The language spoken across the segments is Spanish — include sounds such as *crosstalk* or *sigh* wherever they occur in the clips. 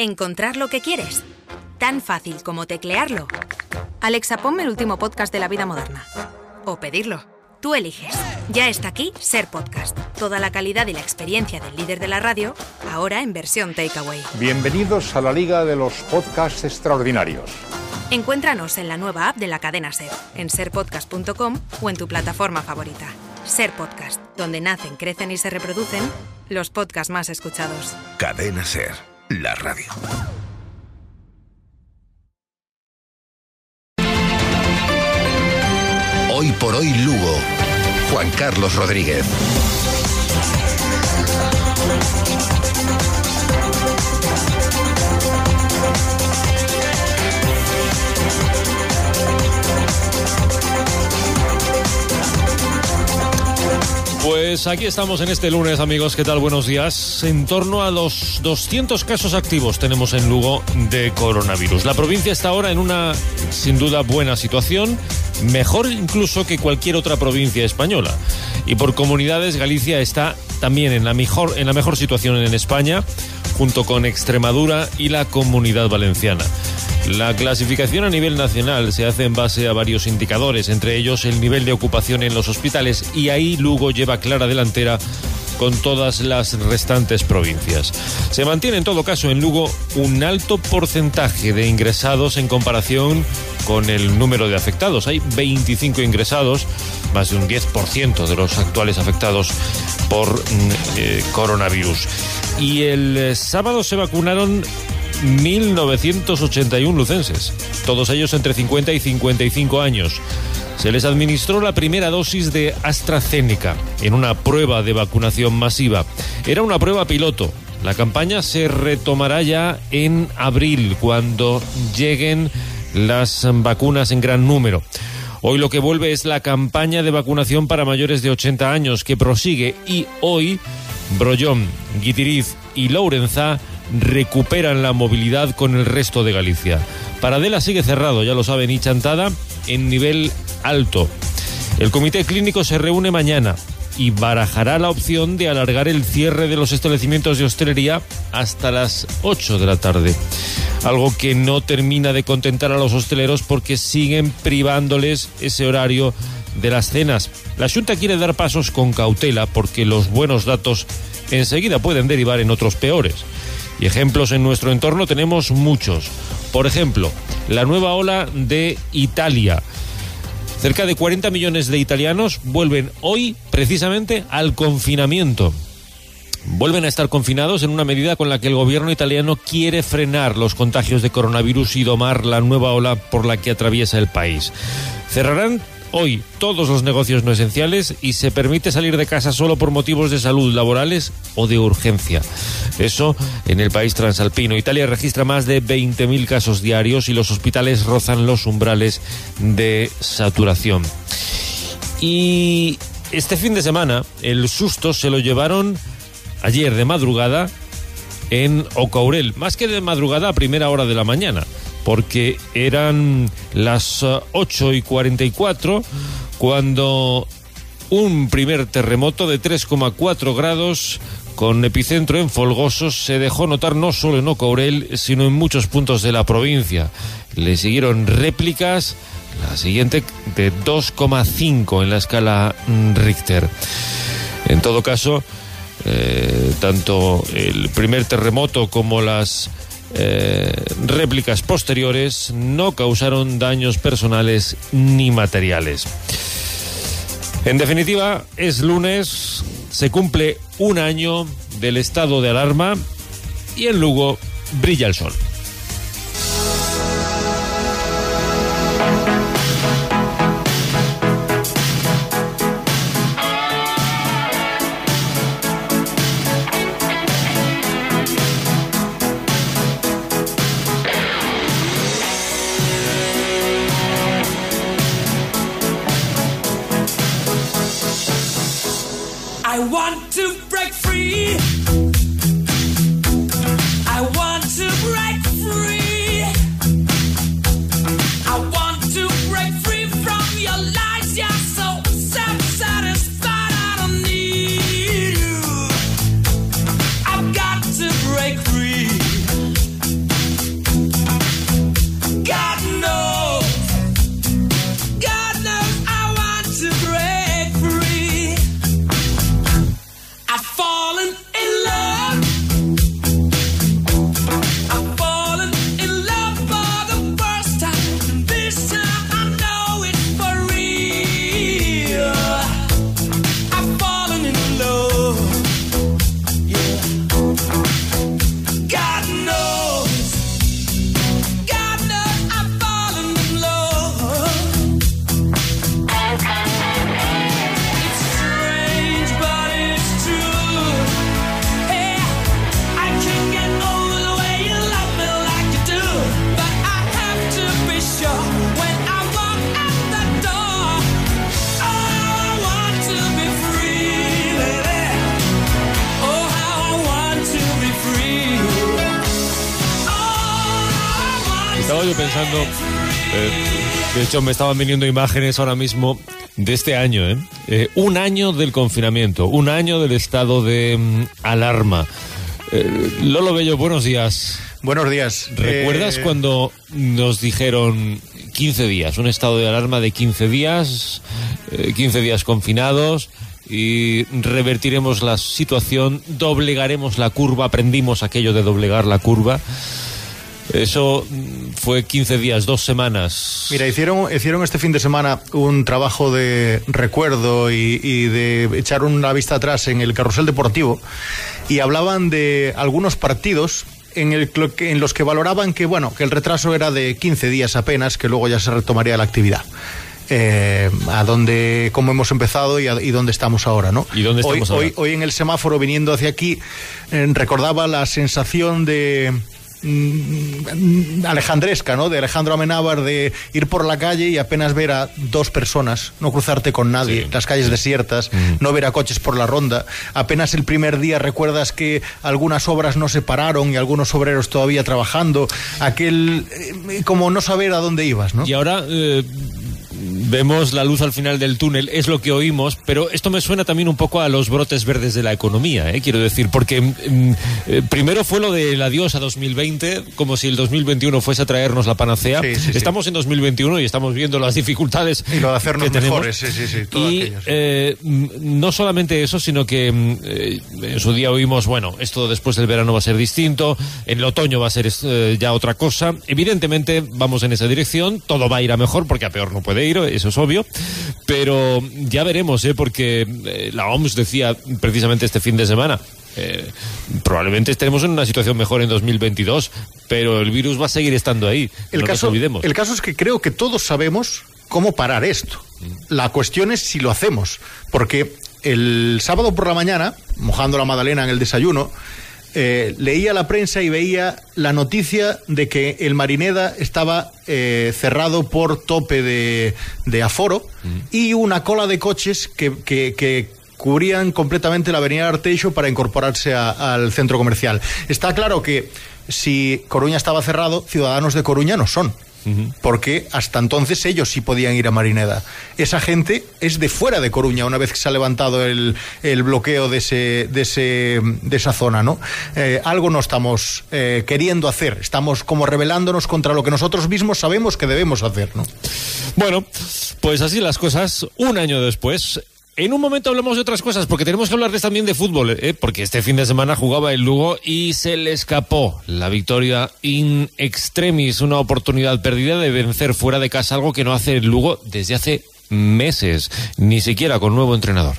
Encontrar lo que quieres. Tan fácil como teclearlo. Alexa, ponme el último podcast de la vida moderna. O pedirlo. Tú eliges. Ya está aquí Ser Podcast. Toda la calidad y la experiencia del líder de la radio, ahora en versión takeaway. Bienvenidos a la Liga de los Podcasts Extraordinarios. Encuéntranos en la nueva app de la cadena Ser, en serpodcast.com o en tu plataforma favorita. Ser Podcast, donde nacen, crecen y se reproducen los podcasts más escuchados. Cadena Ser, la radio. Hoy por hoy Lugo. Juan Carlos Rodríguez. Pues aquí estamos en este lunes, amigos. ¿Qué tal? Buenos días. En torno a los 200 casos activos tenemos en Lugo de coronavirus. La provincia está ahora en una, sin duda, buena situación, mejor incluso que cualquier otra provincia española. Y por comunidades, Galicia está también en la mejor, en la mejor situación en España, junto con Extremadura y la Comunidad Valenciana. La clasificación a nivel nacional se hace en base a varios indicadores, entre ellos el nivel de ocupación en los hospitales, y ahí Lugo lleva clara delantera con todas las restantes provincias. Se mantiene en todo caso en Lugo un alto porcentaje de ingresados en comparación con el número de afectados. Hay 25 ingresados, más de un 10% de los actuales afectados por mm, eh, coronavirus. Y el eh, sábado se vacunaron 1.981 lucenses, todos ellos entre 50 y 55 años. Se les administró la primera dosis de AstraZeneca en una prueba de vacunación masiva. Era una prueba piloto. La campaña se retomará ya en abril, cuando lleguen las vacunas en gran número. Hoy lo que vuelve es la campaña de vacunación para mayores de 80 años que prosigue y hoy Brollón, Guitiriz y Lourenza recuperan la movilidad con el resto de Galicia. Paradela sigue cerrado, ya lo saben, y Chantada en nivel alto. El comité clínico se reúne mañana y barajará la opción de alargar el cierre de los establecimientos de hostelería hasta las 8 de la tarde. Algo que no termina de contentar a los hosteleros porque siguen privándoles ese horario de las cenas. La Junta quiere dar pasos con cautela porque los buenos datos enseguida pueden derivar en otros peores. Y ejemplos en nuestro entorno tenemos muchos. Por ejemplo, la nueva ola de Italia. Cerca de 40 millones de italianos vuelven hoy precisamente al confinamiento. Vuelven a estar confinados en una medida con la que el gobierno italiano quiere frenar los contagios de coronavirus y domar la nueva ola por la que atraviesa el país. Cerrarán hoy todos los negocios no esenciales y se permite salir de casa solo por motivos de salud laborales o de urgencia. Eso en el país transalpino. Italia registra más de 20.000 casos diarios y los hospitales rozan los umbrales de saturación. Y este fin de semana el susto se lo llevaron ayer de madrugada en Ocaurel, más que de madrugada a primera hora de la mañana porque eran las 8 y 44 cuando un primer terremoto de 3,4 grados con epicentro en Folgosos se dejó notar no solo en Ocaurel, sino en muchos puntos de la provincia. Le siguieron réplicas, la siguiente de 2,5 en la escala Richter. En todo caso, eh, tanto el primer terremoto como las eh, réplicas posteriores no causaron daños personales ni materiales. En definitiva, es lunes, se cumple un año del estado de alarma y en Lugo brilla el sol. Hecho me estaban viniendo imágenes ahora mismo de este año, ¿eh? Eh, un año del confinamiento, un año del estado de mm, alarma. Eh, Lolo Bello, buenos días. Buenos días. ¿Recuerdas Eh, cuando nos dijeron 15 días, un estado de alarma de 15 días, eh, 15 días confinados y revertiremos la situación, doblegaremos la curva, aprendimos aquello de doblegar la curva? Eso mm, fue 15 días, dos semanas. Mira, hicieron, hicieron este fin de semana un trabajo de recuerdo y, y de echar una vista atrás en el carrusel deportivo y hablaban de algunos partidos en, el, en los que valoraban que, bueno, que el retraso era de 15 días apenas, que luego ya se retomaría la actividad. Eh, a dónde, cómo hemos empezado y, a- y dónde estamos ahora, ¿no? ¿Y dónde estamos hoy, ahora? hoy, hoy en el semáforo viniendo hacia aquí eh, recordaba la sensación de mm, alejandresca, ¿no? De Alejandro Amenábar de ir por la calle y apenas ver a dos personas, no cruzarte con nadie, Sí. las calles desiertas, no ver a coches por la ronda. Apenas el primer día recuerdas que algunas obras no se pararon y algunos obreros todavía trabajando, aquel eh, como no saber a dónde ibas, ¿no? Y ahora eh, vemos la luz al final del túnel, es lo que oímos, pero esto me suena también un poco a los brotes verdes de la economía, ¿eh? quiero decir, porque mm, eh, primero fue lo del adiós a 2020, como si el 2021 fuese a traernos la panacea. Sí, sí, sí. estamos en 2021 y estamos viendo las dificultades. Y lo de hacernos que tenemos. mejores, sí, sí, sí, todo Y sí. eh, mm, no solamente eso, sino que mm, eh, en su día oímos, bueno, esto después del verano va a ser distinto, en el otoño va a ser eh, ya otra cosa. Evidentemente vamos en esa dirección, todo va a ir a mejor porque a peor no puede ir, eso es obvio, pero ya veremos, ¿eh? porque eh, la OMS decía precisamente este fin de semana. eh, probablemente estaremos en una situación mejor en 2022, pero el virus va a seguir estando ahí. El no caso, nos olvidemos. el caso es que creo que todos sabemos cómo parar esto. La cuestión es si lo hacemos, porque el sábado por la mañana, mojando la magdalena en el desayuno, eh, leía la prensa y veía la noticia de que el Marineda estaba eh, cerrado por tope de, de aforo y una cola de coches que, que- que cubrían completamente la avenida Arteixo para incorporarse a- al centro comercial. Está claro que si Coruña estaba cerrado, ciudadanos de Coruña no son. Porque hasta entonces ellos sí podían ir a Marineda. Esa gente es de fuera de Coruña una vez que se ha levantado el, el bloqueo de, ese, de, ese, de esa zona, ¿no? Eh, algo no estamos eh, queriendo hacer. Estamos como rebelándonos contra lo que nosotros mismos sabemos que debemos hacer, ¿no? Bueno, pues así las cosas, un año después. En un momento hablamos de otras cosas, porque tenemos que hablarles también de fútbol, ¿eh? porque este fin de semana jugaba el Lugo y se le escapó la victoria in extremis, una oportunidad perdida de vencer fuera de casa, algo que no hace el Lugo desde hace meses, ni siquiera con nuevo entrenador.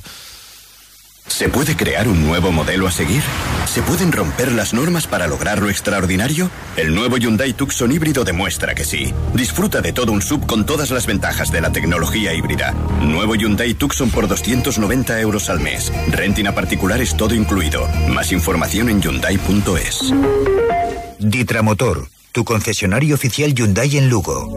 ¿Se puede crear un nuevo modelo a seguir? ¿Se pueden romper las normas para lograr lo extraordinario? El nuevo Hyundai Tucson híbrido demuestra que sí. Disfruta de todo un sub con todas las ventajas de la tecnología híbrida. Nuevo Hyundai Tucson por 290 euros al mes. Renting a particulares todo incluido. Más información en hyundai.es. Ditramotor, tu concesionario oficial Hyundai en Lugo.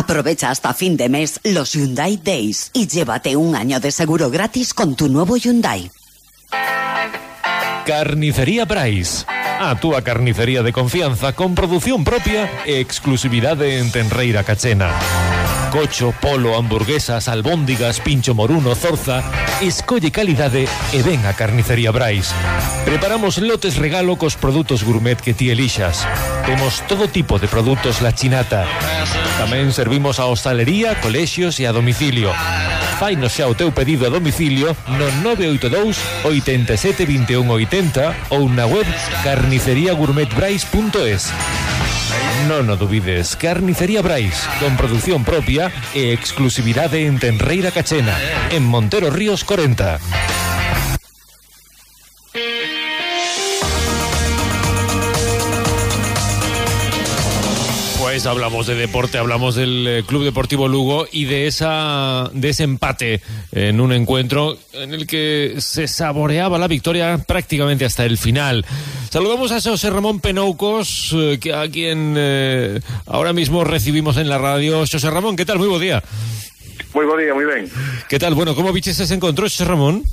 Aprovecha hasta fin de mes los Hyundai Days y llévate un año de seguro gratis con tu nuevo Hyundai. Carnicería Price. A túa carnicería de confianza con produción propia e exclusividade en Tenreira Cachena. Cocho, polo, hamburguesas, albóndigas, pincho moruno, zorza Escolle calidade e ven a Carnicería Brais. Preparamos lotes regalo cos produtos gourmet que ti elixas. Temos todo tipo de produtos la chinata. Tamén servimos a hostalería, colexios e a domicilio. Fainos xa o teu pedido a domicilio no 982 87 21 80 ou na web carniceriagourmetbrais.es Non o dubides, Carnicería Brais, con producción propia e exclusividade en Tenreira Cachena, en Montero Ríos 40. Pues hablamos de deporte, hablamos del eh, Club Deportivo Lugo y de esa de ese empate en un encuentro en el que se saboreaba la victoria prácticamente hasta el final. Saludamos a José Ramón Penoucos, eh, que a quien eh, ahora mismo recibimos en la radio. José Ramón, ¿qué tal? Muy buen día. Moi bo día, moi ben. ¿Qué tal? Bueno, ¿cómo viches ese encuentro, José Ramón?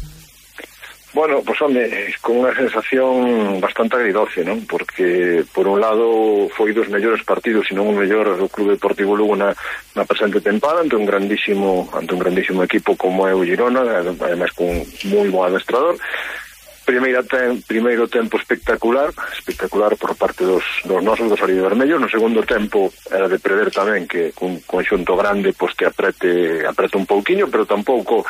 Bueno, pues home, con unha sensación bastante agridoce, non? Porque, por un lado, foi dos mellores partidos, e non o mellor do Clube Deportivo Lugo na, na presente tempada, ante un grandísimo ante un grandísimo equipo como é o Girona, además con moi bon adestrador, primeira tem, primeiro tempo espectacular, espectacular por parte dos, dos nosos dos vermelhos, no segundo tempo era de prever tamén que un conxunto grande pois que aprete, aprete un pouquiño, pero tampouco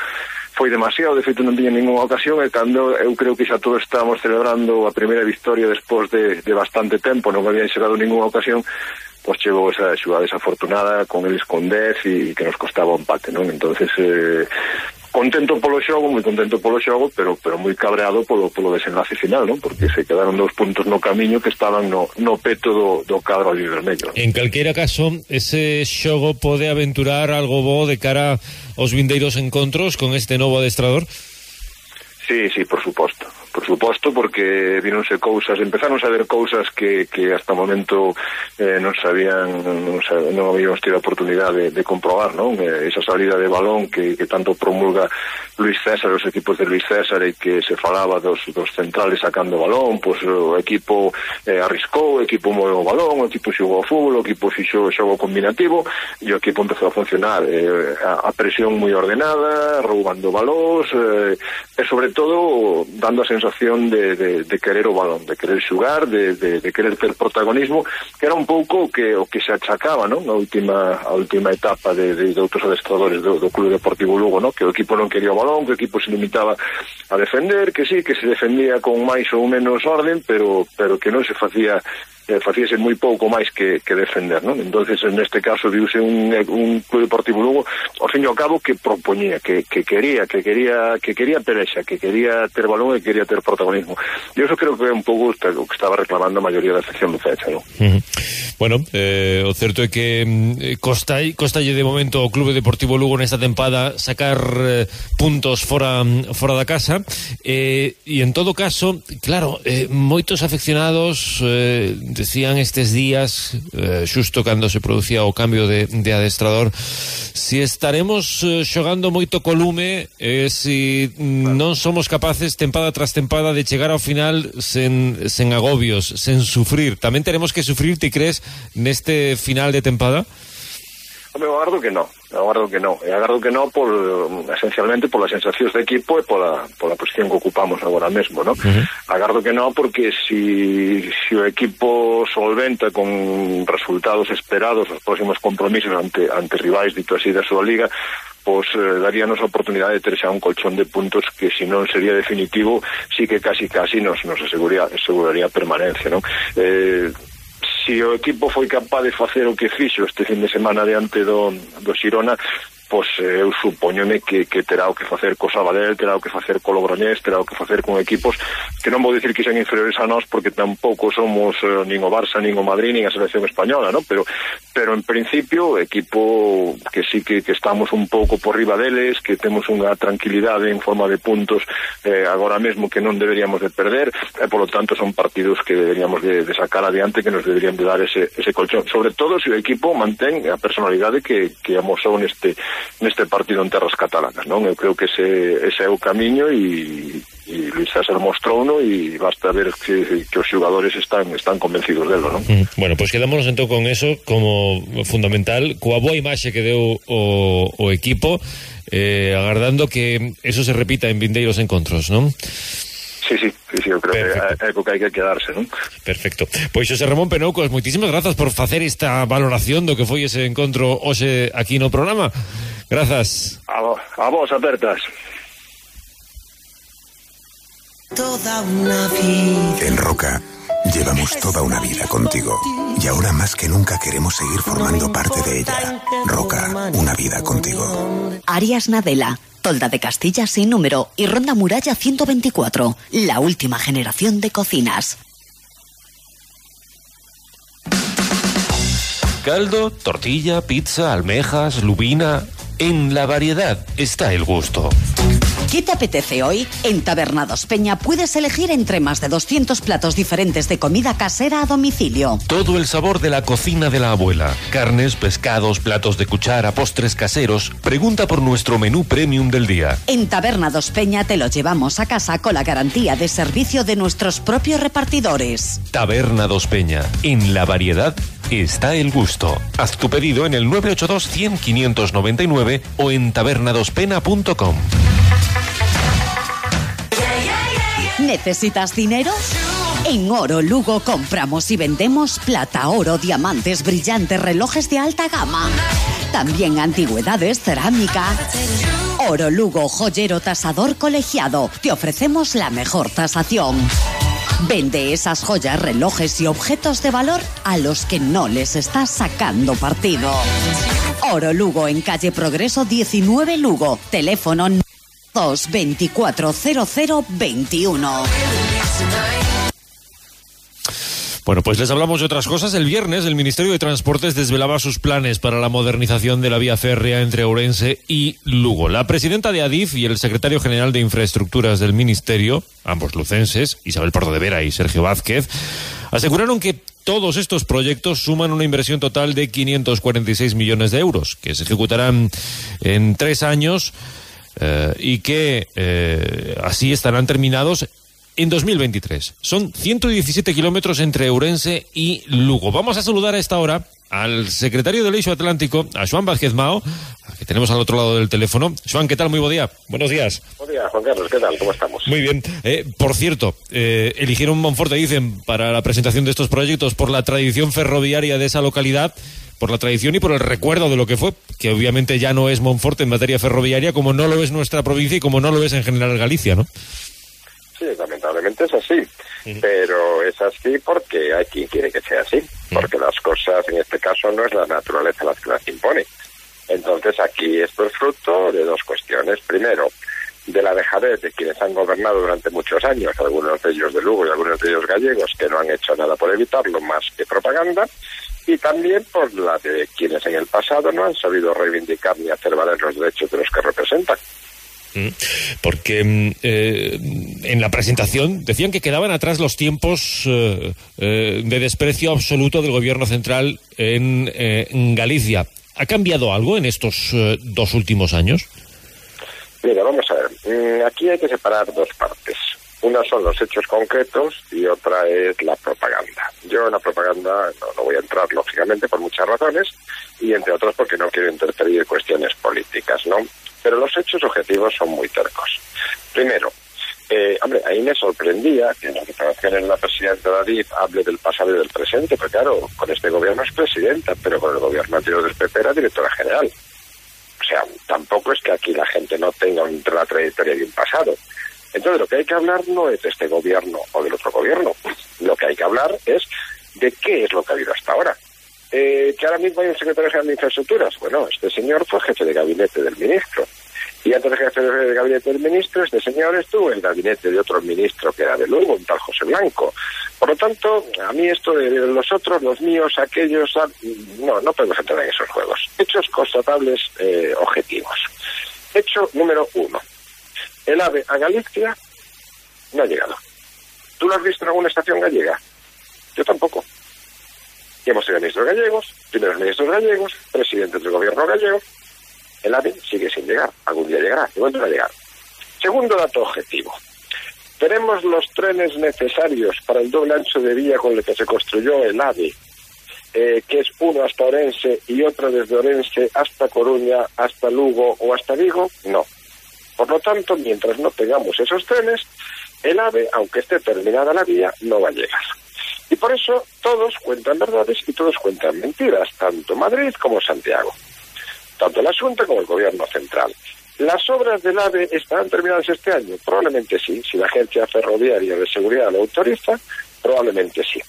foi demasiado, de feito non tiña ninguna ocasión e cando eu creo que xa todos estábamos celebrando a primeira victoria despois de, de bastante tempo, non habían enxerado ninguna ocasión pois chegou esa xugada desafortunada con eles con 10 e, e que nos costaba o empate, non? Entonces eh, contento polo xogo, moi contento polo xogo, pero pero moi cabreado polo polo desenlace final, non? Porque se quedaron dous puntos no camiño que estaban no, no peto do, do cadro ali vermello. En calquera caso, ese xogo pode aventurar algo bo de cara aos vindeiros encontros con este novo adestrador? Sí, sí, por suposto. Por suposto, porque vironse cousas, empezaron a ver cousas que, que hasta o momento eh, non sabían, non, sabían, non habíamos tido a oportunidade de, de comprobar, non? Eh, esa salida de balón que, que tanto promulga Luis César, os equipos de Luis César, e que se falaba dos, dos centrales sacando balón, pois pues, o equipo eh, arriscou, o equipo moveu o balón, o equipo xogou ao fútbol, o equipo fixo xogo combinativo, e o equipo empezou a funcionar. Eh, a, a presión moi ordenada, roubando balóns, eh, e sobre todo dando a sensación sensación de, de, de querer o balón, de querer xugar, de, de, de querer ter protagonismo, que era un pouco o que, o que se achacaba non? Na última, a última etapa de, de, de outros adestradores do, do Clube Deportivo Lugo, non? que o equipo non quería o balón, que o equipo se limitaba a defender, que sí, que se defendía con máis ou menos orden, pero, pero que non se facía eh, facíase moi pouco máis que, que defender, non? entonces neste caso viuse un, eh, un Club Deportivo Lugo ao fin e ao cabo que propoñía, que, que quería, que quería que quería perexa, que quería ter balón e quería ter protagonismo. E iso creo que é un pouco o que estaba reclamando a maioría da sección do Fecha, non? Uh -huh. Bueno, eh, o certo é que eh, costa costalle de momento ao Clube Deportivo Lugo nesta tempada sacar eh, puntos fora mm, fora da casa eh, e en todo caso, claro, eh, moitos afeccionados eh, Dicían estes días, eh, xusto cando se producía o cambio de, de adestrador, si estaremos eh, xogando moito colume, eh, si claro. non somos capaces tempada tras tempada de chegar ao final sen, sen agobios, sen sufrir. Tamén teremos que sufrir, ti crees, neste final de tempada? Home, eu agardo que non, eu agardo que non, e agardo que non por, esencialmente polas sensacións de equipo e pola, pola posición que ocupamos agora mesmo, non? Uh -huh. Agardo que non porque si, si o equipo solventa con resultados esperados os próximos compromisos ante, ante rivais, dito así, da súa liga, pois eh, daríanos a oportunidade de ter xa un colchón de puntos que se si non sería definitivo, sí que casi casi nos, nos aseguraría, aseguraría permanencia, non? Eh, si o equipo foi capaz de facer o que fixo este fin de semana diante do, do Xirona pois eu supoñome que, que terá o que facer co Sabadell, terá o que facer co Logroñés, terá o que facer con equipos que non vou dicir que sean inferiores a nós porque tampouco somos eh, nin o Barça, nin o Madrid, nin a selección española, ¿no? pero pero en principio equipo que sí que, que estamos un pouco por riba deles, que temos unha tranquilidade en forma de puntos eh, agora mesmo que non deberíamos de perder, e eh, polo tanto son partidos que deberíamos de, de sacar adiante que nos deberían de dar ese, ese colchón, sobre todo se si o equipo mantén a personalidade que, que amosou neste neste partido en terras catalanas, non? Eu creo que ese, ese é o camiño e, e Luis César mostrouno e basta ver que, que os xogadores están están convencidos delo, non? Mm. Bueno, pois pues quedámonos entón con eso como fundamental, coa boa imaxe que deu o, o equipo eh, agardando que eso se repita en vindeiros encontros, non? Sí, sí, sí, sí, eu creo Perfecto. que é que hai que quedarse, non? Perfecto. Pois Xosé Ramón Penoucos, moitísimas grazas por facer esta valoración do que foi ese encontro hoxe aquí no programa. Grazas. A vos, a vos apertas. Toda una vida. En Roca llevamos toda una vida contigo y ahora más que nunca queremos seguir formando parte de ella. Roca, una vida contigo. Arias Nadela Tolda de Castilla sin número y Ronda Muralla 124, la última generación de cocinas. Caldo, tortilla, pizza, almejas, lubina. En la variedad está el gusto. ¿Qué te apetece hoy? En Tabernados Peña puedes elegir entre más de 200 platos diferentes de comida casera a domicilio. Todo el sabor de la cocina de la abuela. Carnes, pescados, platos de cuchara, postres caseros. Pregunta por nuestro menú premium del día. En Tabernados Peña te lo llevamos a casa con la garantía de servicio de nuestros propios repartidores. Taberna Dos Peña. En la variedad está el gusto. Haz tu pedido en el 982 100 599 o en tabernadospena.com. ¿Necesitas dinero? En Oro Lugo compramos y vendemos plata, oro, diamantes, brillantes, relojes de alta gama. También antigüedades, cerámica. Oro Lugo, joyero tasador colegiado. Te ofrecemos la mejor tasación. Vende esas joyas, relojes y objetos de valor a los que no les estás sacando partido. Oro Lugo en calle Progreso 19 Lugo. Teléfono 2240021. Bueno, pues les hablamos de otras cosas. El viernes el Ministerio de Transportes desvelaba sus planes para la modernización de la vía férrea entre Ourense y Lugo. La presidenta de Adif y el secretario general de Infraestructuras del Ministerio, ambos lucenses, Isabel Pardo de Vera y Sergio Vázquez, aseguraron que todos estos proyectos suman una inversión total de 546 millones de euros, que se ejecutarán en tres años eh, y que eh, así estarán terminados en 2023. Son 117 kilómetros entre Eurense y Lugo. Vamos a saludar a esta hora al secretario del Eixo Atlántico, a Joan Vázquez Mao, que tenemos al otro lado del teléfono. Joan, ¿qué tal? Muy buen día. Buenos días. Buen día, Juan Carlos. ¿Qué tal? ¿Cómo estamos? Muy bien. Eh, por cierto, eh, eligieron Monforte, dicen, para la presentación de estos proyectos por la tradición ferroviaria de esa localidad por la tradición y por el recuerdo de lo que fue, que obviamente ya no es Monforte en materia ferroviaria, como no lo es nuestra provincia y como no lo es en general Galicia, ¿no? Sí, lamentablemente es así. Pero es así porque hay quien quiere que sea así. Porque las cosas, en este caso, no es la naturaleza las que las impone. Entonces, aquí esto es fruto de dos cuestiones. Primero, de la dejadez de quienes han gobernado durante muchos años, algunos de ellos de Lugo y algunos de ellos gallegos, que no han hecho nada por evitarlo más que propaganda, y también por la de quienes en el pasado no han sabido reivindicar ni hacer valer los derechos de los que representan. Porque mm, eh, en la presentación decían que quedaban atrás los tiempos eh, eh, de desprecio absoluto del gobierno central en, Galicia. ¿Ha cambiado algo en estos dos últimos años? Mira, vamos a ver. Mm, aquí hay que separar dos partes. Una son los hechos concretos y otra es la propaganda. Yo en la propaganda no voy a entrar, lógicamente, por muchas razones, y entre otras porque no quiero interferir en cuestiones políticas, ¿no? Pero los hechos objetivos son muy tercos. Primero, eh, hombre, ahí me sorprendía que en la declaración en la presidenta David hable del pasado y del presente, porque claro, con este gobierno es presidenta, pero con el gobierno anterior del PP era directora general. O sea, tampoco es que aquí la gente no tenga una trayectoria de un pasado. Entonces, lo que hay que hablar no es de este gobierno o del otro gobierno. Lo que hay que hablar es de qué es lo que ha habido hasta ahora. Eh, que ahora mismo hay un secretario general de infraestructuras. Bueno, este señor fue jefe de gabinete del ministro. Y antes de jefe de gabinete del ministro, este señor estuvo en el gabinete de otro ministro que era de Lugo, un tal José Blanco. Por lo tanto, a mí esto de los otros, los míos, aquellos, no, no podemos entrar en esos juegos. Hechos constatables eh, objetivos. Hecho número uno. El AVE a Galicia no ha llegado. ¿Tú lo has visto en alguna estación gallega? Yo tampoco. Hemos tenido ministros gallegos, primeros ministros gallegos, presidentes del gobierno gallego. El AVE sigue sin llegar. Algún día llegará. De momento no va a llegar. Segundo dato objetivo. Tenemos los trenes necesarios para el doble ancho de vía con el que se construyó el AVE, eh, que es uno hasta Orense y otro desde Orense hasta Coruña, hasta Lugo o hasta Vigo. No. Por lo tanto, mientras no tengamos esos trenes, el AVE, aunque esté terminada la vía, no va a llegar. Y por eso todos cuentan verdades y todos cuentan mentiras, tanto Madrid como Santiago. Tanto el asunto como el gobierno central. ¿Las obras del AVE estarán terminadas este año? Probablemente sí. Si la Agencia Ferroviaria de Seguridad lo autoriza, probablemente sí.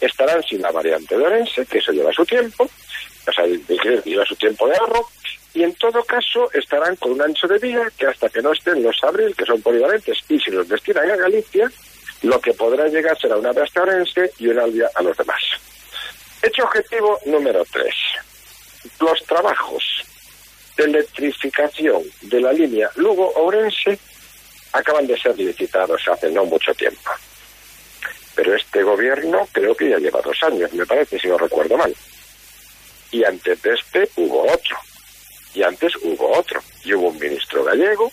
Estarán sin la variante de Orense, que eso lleva su tiempo, o sea, lleva su tiempo de ahorro, y en todo caso estarán con un ancho de vía que hasta que no estén los abril, que son polivalentes, y si los destinan a Galicia, lo que podrá llegar será una vía Orense y una vía a los demás. Hecho objetivo número tres. Los trabajos. de electrificación de la línea Lugo-Ourense acaban de ser licitados hace no mucho tiempo. Pero este gobierno creo que ya lleva dos años, me parece, si no recuerdo mal. Y antes de este hubo otro. Y antes hubo otro. Y hubo un ministro gallego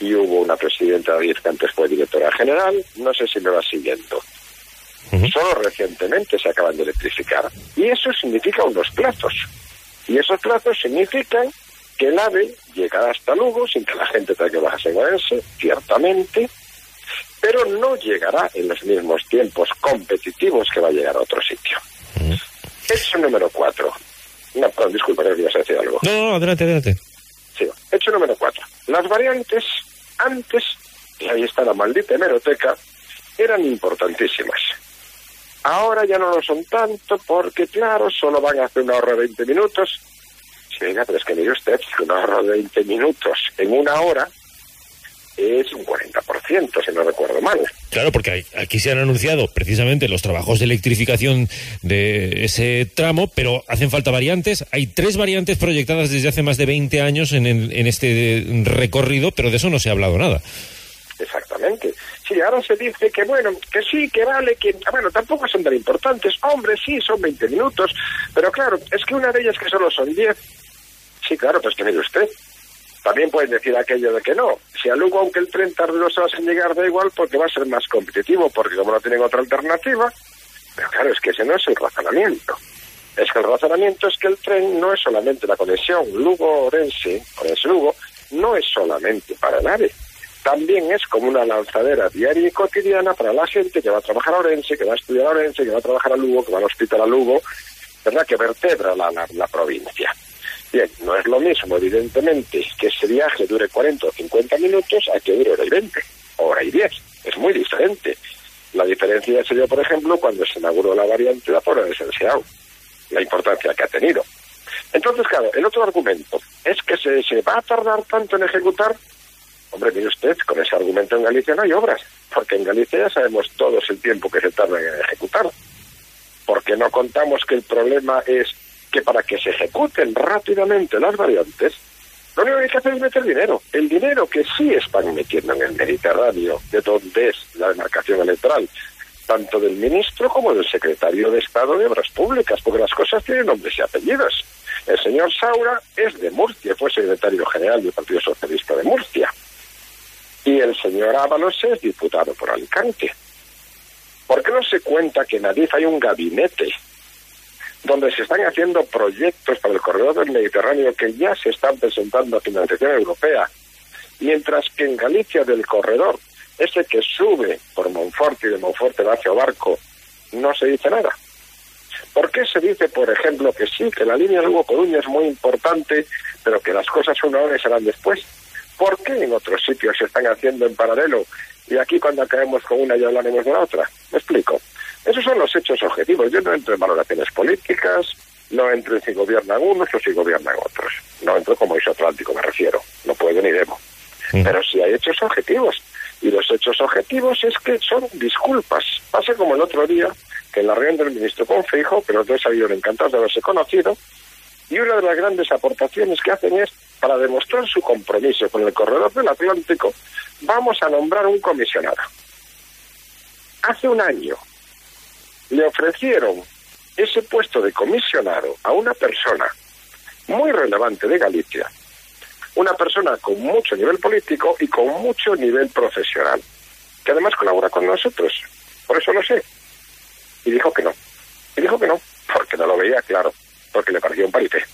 y hubo una presidenta de que antes fue directora general. No sé si me va siguiendo. Solo recientemente se acaban de electrificar. Y eso significa unos plazos. Y esos plazos significan que el AVE llegará hasta Lugo sin que la gente tenga que bajarse en Orense, ciertamente, pero no llegará en los mismos tiempos competitivos que va a llegar a otro sitio. Hecho número cuatro. No, perdón, disculpa, que ibas a decir algo. No, no, adelante, adelante. Sí, hecho número cuatro. Las variantes, antes, y ahí está la maldita hemeroteca, eran importantísimas. Ahora ya no lo son tanto porque, claro, solo van a hacer una hora de 20 minutos. Sí, venga, pero es que mire usted, una hora de 20 minutos en una hora es un 40%, si no recuerdo mal. Claro, porque aquí se han anunciado precisamente los trabajos de electrificación de ese tramo, pero hacen falta variantes. Hay tres variantes proyectadas desde hace más de 20 años en, en este recorrido, pero de eso no se ha hablado nada. Exactamente. Sí, ahora se dice que bueno, que sí, que vale, que bueno, tampoco son tan importantes. Hombre, sí, son 20 minutos, pero claro, es que una de ellas que solo son 10. Sí, claro, pues que mire usted, también pueden decir aquello de que no. Si a Lugo, aunque el tren tarde dos horas en llegar, da igual porque va a ser más competitivo, porque como no tienen otra alternativa. Pero claro, es que ese no es el razonamiento. Es que el razonamiento es que el tren no es solamente la conexión Lugo-Orense, Orense-Lugo, no es solamente para el AVE. También es como una lanzadera diaria y cotidiana para la gente que va a trabajar a Orense, que va a estudiar a Orense, que va a trabajar a Lugo, que va al hospital a Lugo, ¿verdad? Que vertebra la, la, la provincia. Bien, no es lo mismo, evidentemente, que ese viaje dure 40 o 50 minutos a que dure hora y 20, hora y 10. Es muy diferente. La diferencia se dio, por ejemplo, cuando se inauguró la variante de la Pora de Senseao, la importancia que ha tenido. Entonces, claro, el otro argumento es que se, se va a tardar tanto en ejecutar. Hombre, mire usted, con ese argumento en Galicia no hay obras, porque en Galicia ya sabemos todos el tiempo que se tarda en ejecutar. Porque no contamos que el problema es que para que se ejecuten rápidamente las variantes, lo único que hay que hacer es meter dinero. El dinero que sí están metiendo en el Mediterráneo, de donde es la demarcación electoral, tanto del ministro como del secretario de Estado de Obras Públicas, porque las cosas tienen nombres y apellidos. El señor Saura es de Murcia, fue secretario general del Partido Socialista de Murcia. Y el señor Ábalos es diputado por Alicante. ¿Por qué no se cuenta que en Adif hay un gabinete donde se están haciendo proyectos para el corredor del Mediterráneo que ya se están presentando a financiación europea, mientras que en Galicia del corredor, ese que sube por Monforte y de Monforte va hacia Barco, no se dice nada. ¿Por qué se dice, por ejemplo, que sí, que la línea Lugo-Coruña es muy importante, pero que las cosas una hora serán después? ¿Por qué en otros sitios se están haciendo en paralelo y aquí cuando acabemos con una ya hablaremos de la otra? ¿Me explico? Esos son los hechos objetivos. Yo no entro en valoraciones políticas, no entro en si gobiernan unos o si gobiernan otros. No entro como Atlántico, me refiero. No puedo ni debo. Pero sí hay hechos objetivos. Y los hechos objetivos es que son disculpas. Pasa como el otro día, que en la reunión del ministro Confeijo, que los dos habían encantados de haberse conocido, y una de las grandes aportaciones que hacen es, para demostrar su compromiso con el corredor del Atlántico, vamos a nombrar un comisionado. Hace un año, le ofrecieron ese puesto de comisionado a una persona muy relevante de Galicia, una persona con mucho nivel político y con mucho nivel profesional, que además colabora con nosotros. Por eso lo sé. Y dijo que no. Y dijo que no, porque no lo veía claro, porque le parecía un parité.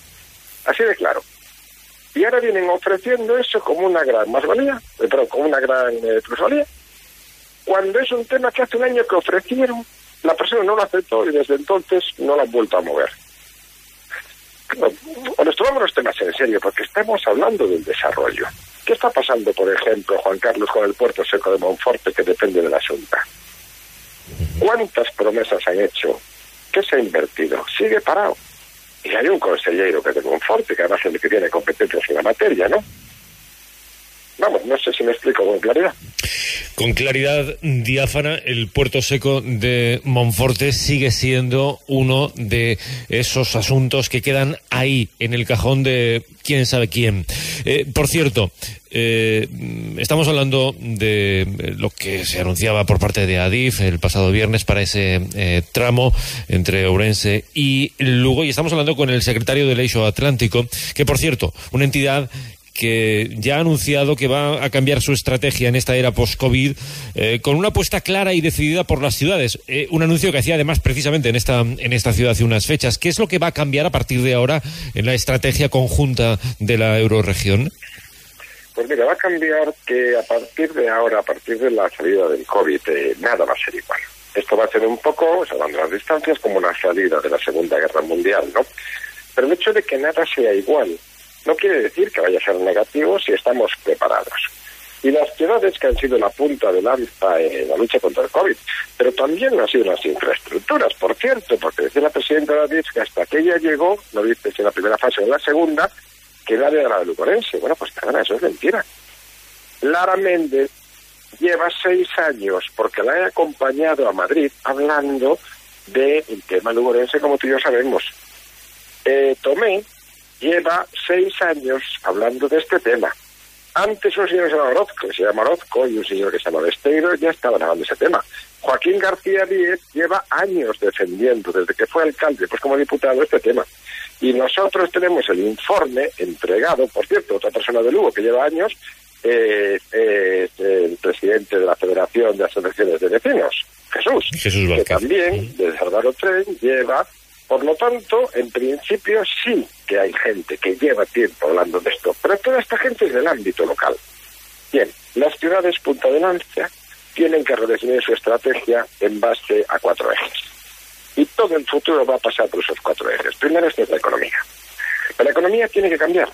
Así de claro. Y ahora vienen ofreciendo eso como una gran más-valía, eh, pero como una gran eh, plusvalía, cuando es un tema que hace un año que ofrecieron la persona no lo aceptó y desde entonces no lo han vuelto a mover. Nos tomamos los temas en serio porque estamos hablando del desarrollo. ¿Qué está pasando, por ejemplo, Juan Carlos, con el puerto seco de Monforte que depende de la Junta? ¿Cuántas promesas han hecho? ¿Qué se ha invertido? Sigue parado. Y hay un consejero que es de Monforte, que además es el que tiene competencias en la materia, ¿no? Vamos, no sé si me explico con claridad. Con claridad diáfana, el puerto seco de Monforte sigue siendo uno de esos asuntos que quedan ahí, en el cajón de quién sabe quién. Eh, por cierto, eh, estamos hablando de lo que se anunciaba por parte de Adif el pasado viernes para ese eh, tramo entre Ourense y Lugo y estamos hablando con el secretario del Eixo Atlántico, que por cierto, una entidad que ya ha anunciado que va a cambiar su estrategia en esta era post-COVID eh, con una apuesta clara y decidida por las ciudades. Eh, un anuncio que hacía además precisamente en esta, en esta ciudad hace unas fechas. ¿Qué es lo que va a cambiar a partir de ahora en la estrategia conjunta de la euroregión? Pues mira, va a cambiar que a partir de ahora, a partir de la salida del COVID, eh, nada va a ser igual. Esto va a ser un poco, salvando las distancias, como una salida de la Segunda Guerra Mundial, ¿no? Pero el hecho de que nada sea igual no quiere decir que vaya a ser negativo si estamos preparados. Y las ciudades que han sido la punta de lanza en la lucha contra el COVID, pero también han sido las infraestructuras, por cierto, porque decía la presidenta David que hasta que ella llegó, no dice en la primera fase o en la segunda, que área era la de Lugorense. Bueno, pues perdona, eso es mentira. Lara Méndez lleva seis años, porque la he acompañado a Madrid hablando del tema lugorense, como tú y yo sabemos. Eh, Tomé lleva seis años hablando de este tema. Antes un señor que se llama Orozco, se llama Orozco, y un señor que se llama Besteiro ya estaban hablando de ese tema. Joaquín García Díez lleva años defendiendo, desde que fue alcalde, pues como diputado, este tema. Y nosotros tenemos el informe entregado, por cierto, otra persona de Lugo que lleva años, eh, eh, el presidente de la Federación de Asociaciones de Vecinos, Jesús, Jesús que también, de Salvador Tren, lleva por lo tanto, en principio sí que hay gente que lleva tiempo hablando de esto, pero toda esta gente es del ámbito local. Bien, las ciudades punta de lanza tienen que redefinir su estrategia en base a cuatro ejes. Y todo el futuro va a pasar por esos cuatro ejes. Primero es la economía. La economía tiene que cambiar.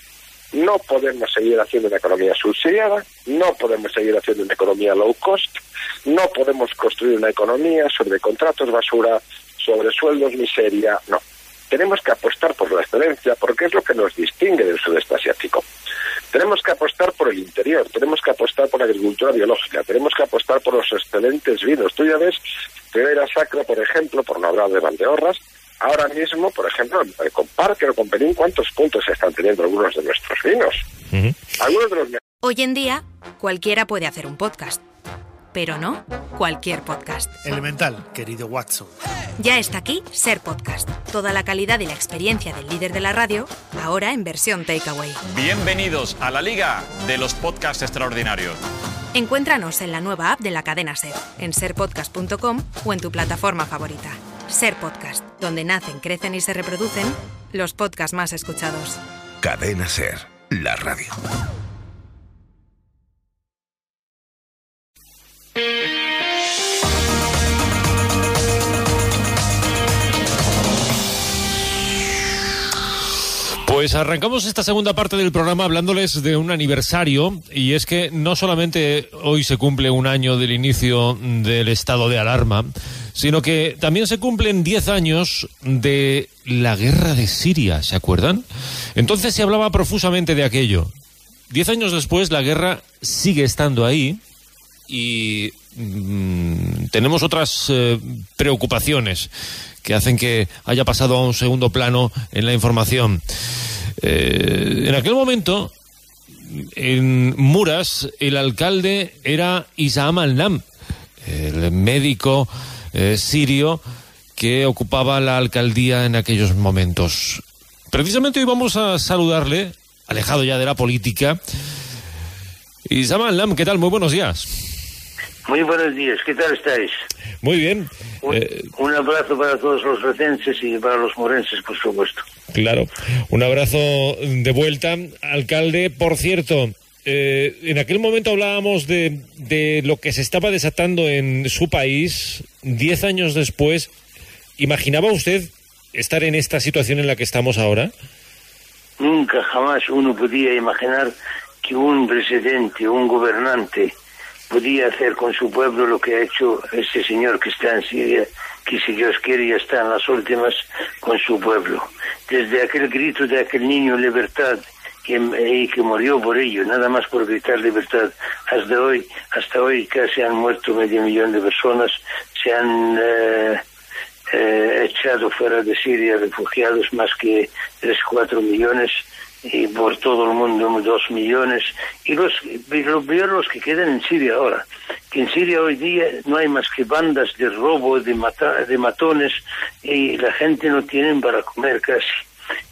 No podemos seguir haciendo una economía subsidiada, no podemos seguir haciendo una economía low cost, no podemos construir una economía sobre contratos basura, sobre sueldos miseria, no. Tenemos que apostar por la excelencia porque es lo que nos distingue del sudeste asiático. Tenemos que apostar por el interior, tenemos que apostar por la agricultura biológica, tenemos que apostar por los excelentes vinos. Tú ya ves, Ribera Sacra, por ejemplo, por no hablar de Valdeorras, ahora mismo, por ejemplo, con Parker o con Penín, ¿cuántos puntos están teniendo algunos de nuestros vinos? Algunos de los Hoy en día, cualquiera puede hacer un podcast pero no cualquier podcast. Elemental, querido Watson. Ya está aquí Ser Podcast. Toda la calidad y la experiencia del líder de la radio, ahora en versión takeaway. Bienvenidos a la Liga de los Podcasts Extraordinarios. Encuéntranos en la nueva app de la cadena Ser, en serpodcast.com o en tu plataforma favorita. Ser Podcast, donde nacen, crecen y se reproducen los podcasts más escuchados. Cadena Ser, la radio. Pues arrancamos esta segunda parte del programa hablándoles de un aniversario y es que no solamente hoy se cumple un año del inicio del estado de alarma, sino que también se cumplen 10 años de la guerra de Siria, ¿se acuerdan? Entonces se hablaba profusamente de aquello. Diez años después la guerra sigue estando ahí y mm, tenemos otras eh, preocupaciones que hacen que haya pasado a un segundo plano en la información. Eh, en aquel momento, en Muras, el alcalde era Isaam al-Nam, el médico eh, sirio que ocupaba la alcaldía en aquellos momentos. Precisamente hoy vamos a saludarle, alejado ya de la política. Isaam al-Nam, ¿qué tal? Muy buenos días. Muy buenos días, ¿qué tal estáis? Muy bien. Un, Eh, un abrazo para todos los recenses y para los morenses, por supuesto. Claro, un abrazo de vuelta, alcalde. Por cierto, eh, en aquel momento hablábamos de, de lo que se estaba desatando en su país. Diez años después, ¿imaginaba usted estar en esta situación en la que estamos ahora? Nunca jamás uno podía imaginar que un presidente, un gobernante, podía hacer con su pueblo lo que ha hecho ese señor que está en Siria, que si Dios quiere ya está en las últimas con su pueblo. Desde aquel grito de aquel niño libertad que, y que murió por ello, nada más por gritar libertad, hasta hoy, hasta hoy casi han muerto medio millón de personas, se han eh, eh, echado fuera de Siria refugiados más que 3, 4 millones y por todo el mundo 2 millones y los, y los, los que quedan en Siria ahora que en Siria hoy día no hay más que bandas de robo de, mata, de matones y la gente no tiene para comer casi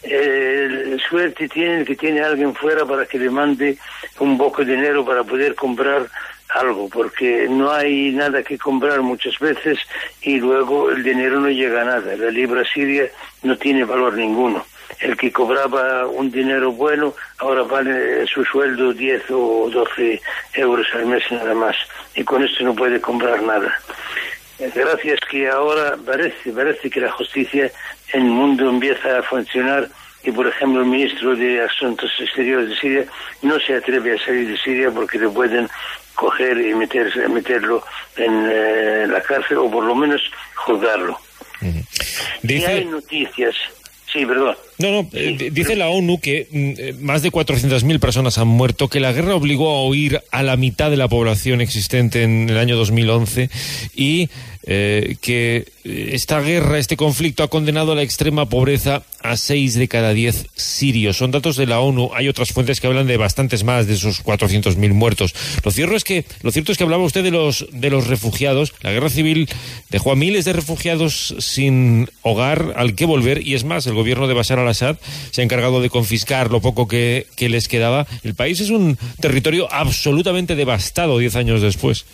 eh, suerte tienen que tiene alguien fuera para que le mande un poco de dinero para poder comprar algo, porque no hay nada que comprar muchas veces y luego el dinero no llega a nada. La libra siria no tiene valor ninguno. El que cobraba un dinero bueno ahora vale su sueldo 10 o 12 euros al mes nada más y con esto no puede comprar nada. Gracias que ahora parece, parece que la justicia en el mundo empieza a funcionar y por ejemplo el ministro de Asuntos Exteriores de Siria no se atreve a salir de Siria porque le pueden coger y meterse, meterlo en eh, la cárcel o por lo menos juzgarlo. Dice... hay noticias. Sí, perdón. No, no, eh, dice la ONU que mm, eh, más de 400.000 personas han muerto, que la guerra obligó a huir a la mitad de la población existente en el año 2011 y eh, que esta guerra, este conflicto ha condenado a la extrema pobreza a seis de cada diez sirios. Son datos de la ONU. Hay otras fuentes que hablan de bastantes más de esos 400.000 muertos. Lo cierto es que lo cierto es que hablaba usted de los de los refugiados. La guerra civil dejó a miles de refugiados sin hogar al que volver y es más, el gobierno de Bashar al-Assad se ha encargado de confiscar lo poco que, que les quedaba. El país es un territorio absolutamente devastado diez años después.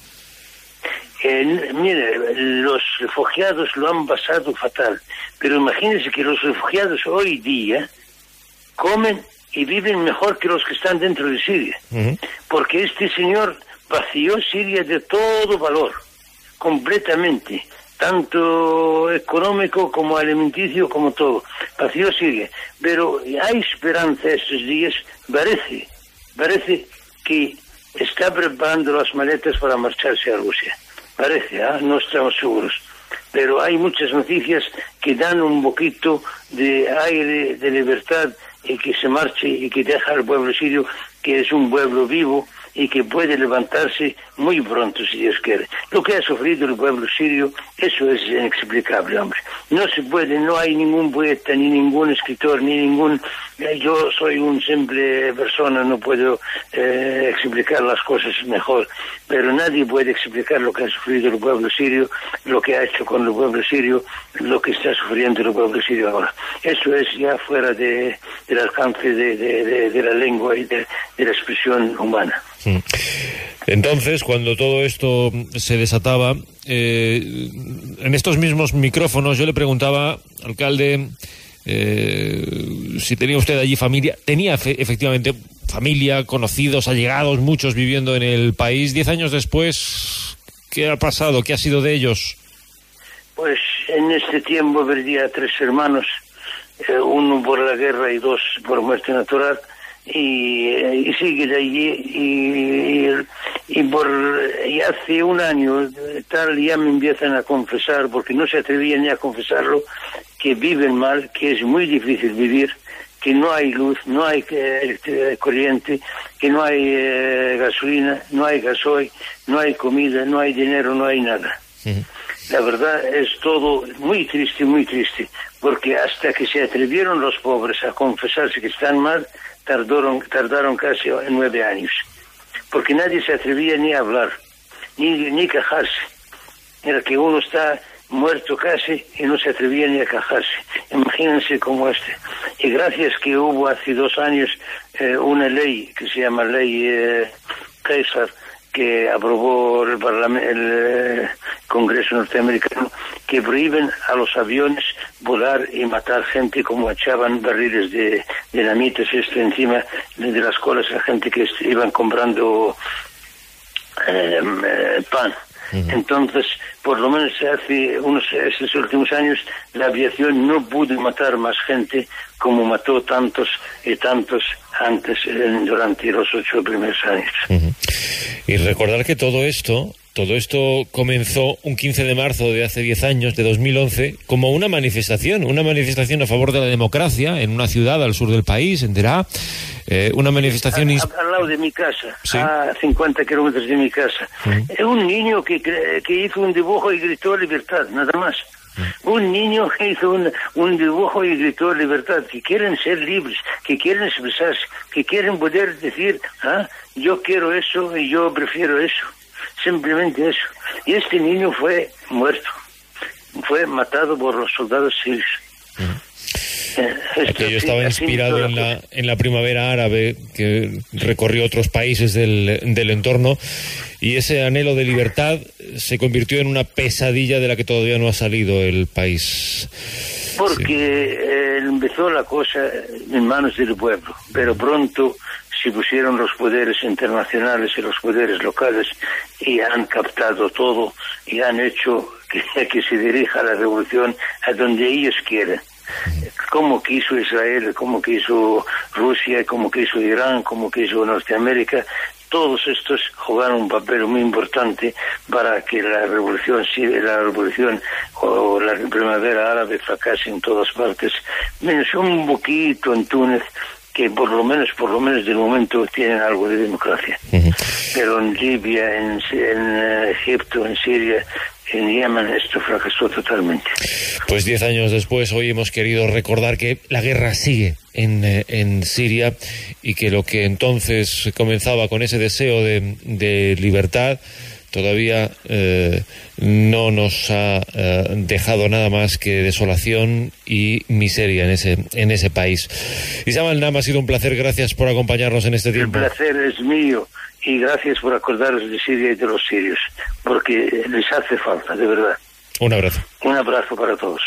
Eh, mire, los refugiados lo han pasado fatal, pero imagínense que los refugiados hoy día comen y viven mejor que los que están dentro de Siria, porque este señor vació Siria de todo valor, completamente, tanto económico como alimenticio, como todo. Vacío sigue. Pero hay esperanza estos días, parece, parece que está preparando las maletas para marcharse a Rusia. Parece, ah, ¿eh? no estamos seguros. Pero hay muchas noticias que dan un poquito de aire, de libertad, y que se marche y que deja al pueblo sirio, que es un pueblo vivo, y que puede levantarse muy pronto, si Dios quiere. Lo que ha sufrido el pueblo sirio, eso es inexplicable, hombre. No se puede, no hay ningún poeta, ni ningún escritor, ni ningún... Eh, yo soy un simple persona, no puedo eh, explicar las cosas mejor, pero nadie puede explicar lo que ha sufrido el pueblo sirio, lo que ha hecho con el pueblo sirio, lo que está sufriendo el pueblo sirio ahora. Eso es ya fuera de, del alcance de, de, de la lengua y de la expresión humana. Entonces, cuando todo esto se desataba, eh, en estos mismos micrófonos yo le preguntaba, alcalde, eh, si tenía usted allí familia. Tenía efectivamente familia, conocidos, allegados, muchos viviendo en el país. Diez años después, ¿qué ha pasado? ¿Qué ha sido de ellos? Pues en este tiempo perdía tres hermanos, eh, uno por la guerra y dos por muerte natural y, y sigue allí y, y, por y hace un año tal ya me empiezan a confesar porque no se atrevían ni a confesarlo que viven mal que es muy difícil vivir que no hay luz no hay eh, corriente que no hay eh, gasolina no hay gasoil no hay comida no hay dinero no hay nada la verdad es todo muy triste muy triste porque hasta que se atrevieron los pobres a confesarse que están mal tardaron, tardaron casi nueve años, porque nadie se atrevía ni a hablar, ni, ni quejarse. Era que uno está muerto casi y no se atrevía ni a quejarse. Imagínense como este. Y gracias que hubo hace dos años eh, una ley que se llama Ley eh, que aprobó el, el eh, Congreso norteamericano, que prohíben a los aviones volar y matar gente como echaban barriles de dinamitas esto encima de las colas a gente que iban comprando eh, Entonces, por lo menos hace unos estos últimos años, la aviación no pudo matar más gente como mató tantos y tantos antes durante los ocho primeros años. Y recordar que todo esto todo esto comenzó un 15 de marzo de hace 10 años, de 2011, como una manifestación, una manifestación a favor de la democracia en una ciudad al sur del país, en Derá, eh, una manifestación... Al, lado de mi casa, a 50 kilómetros de mi casa. Un niño que, que hizo un dibujo y gritó libertad, nada más. Un niño hizo un, un dibujo y gritó libertad, que quieren ser libres, que quieren expresarse, que quieren poder decir, ah, yo quiero eso y yo prefiero eso. Simplemente eso. Y este niño fue muerto, fue matado por los soldados sirios. Aquello estaba inspirado en la, en la primavera árabe que recorrió otros países del, del entorno y ese anhelo de libertad se convirtió en una pesadilla de la que todavía no ha salido el país. Porque eh, empezó la cosa en manos del pueblo, pero pronto se pusieron los poderes internacionales y los poderes locales y han captado todo y han hecho *laughs* que, se dirija la revolución a donde ellos quieren. Como quiso Israel, como quiso Rusia, como quiso Irán, como quiso Norteamérica, todos estos jugaron un papel muy importante para que la revolución la revolución o la primavera árabe fracase en todas partes menos un poquito en Túnez que por lo menos por lo menos de momento tienen algo de democracia pero en Libia en, en eh, Egipto en Siria en Yemen esto fracasó totalmente. Pues diez años después, hoy hemos querido recordar que la guerra sigue en, eh, en Siria y que lo que entonces comenzaba con ese deseo de, de libertad todavía eh, no nos ha eh, dejado nada más que desolación y miseria en ese, en ese país. Isabel Nam, ha sido un placer. Gracias por acompañarnos en este tiempo. El placer es mío y gracias por acordaros de Siria y de los sirios, porque les hace falta, de verdad. Un abrazo. Un abrazo para todos.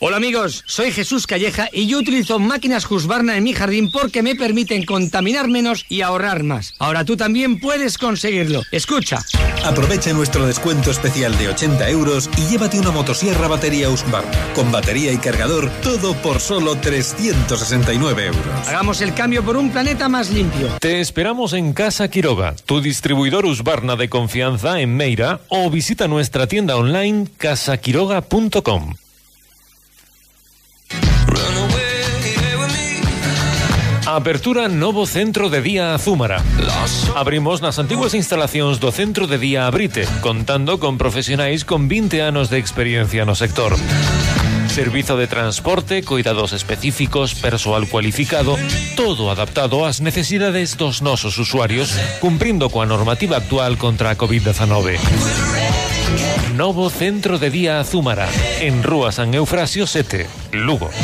Hola amigos, soy Jesús Calleja y yo utilizo máquinas Husqvarna en mi jardín porque me permiten contaminar menos y ahorrar más. Ahora tú también puedes conseguirlo. Escucha. Aprovecha nuestro descuento especial de 80 euros y llévate una motosierra batería Husqvarna. Con batería y cargador, todo por solo 369 euros. Hagamos el cambio por un planeta más limpio. Te esperamos en Casa Quiroga, tu distribuidor Husqvarna de confianza en Meira o visita nuestra tienda online casaquiroga.com. Apertura novo centro de día Azúmara. Abrimos nas antiguas instalacións do centro de día Abrite, contando con profesionais con 20 anos de experiencia no sector. Servizo de transporte, cuidados específicos, persoal cualificado, todo adaptado ás necesidades dos nosos usuarios, cumprindo coa normativa actual contra a COVID-19. Novo Centro de Día Azúmara, en Rúa San Eufrasio 7, Lugo.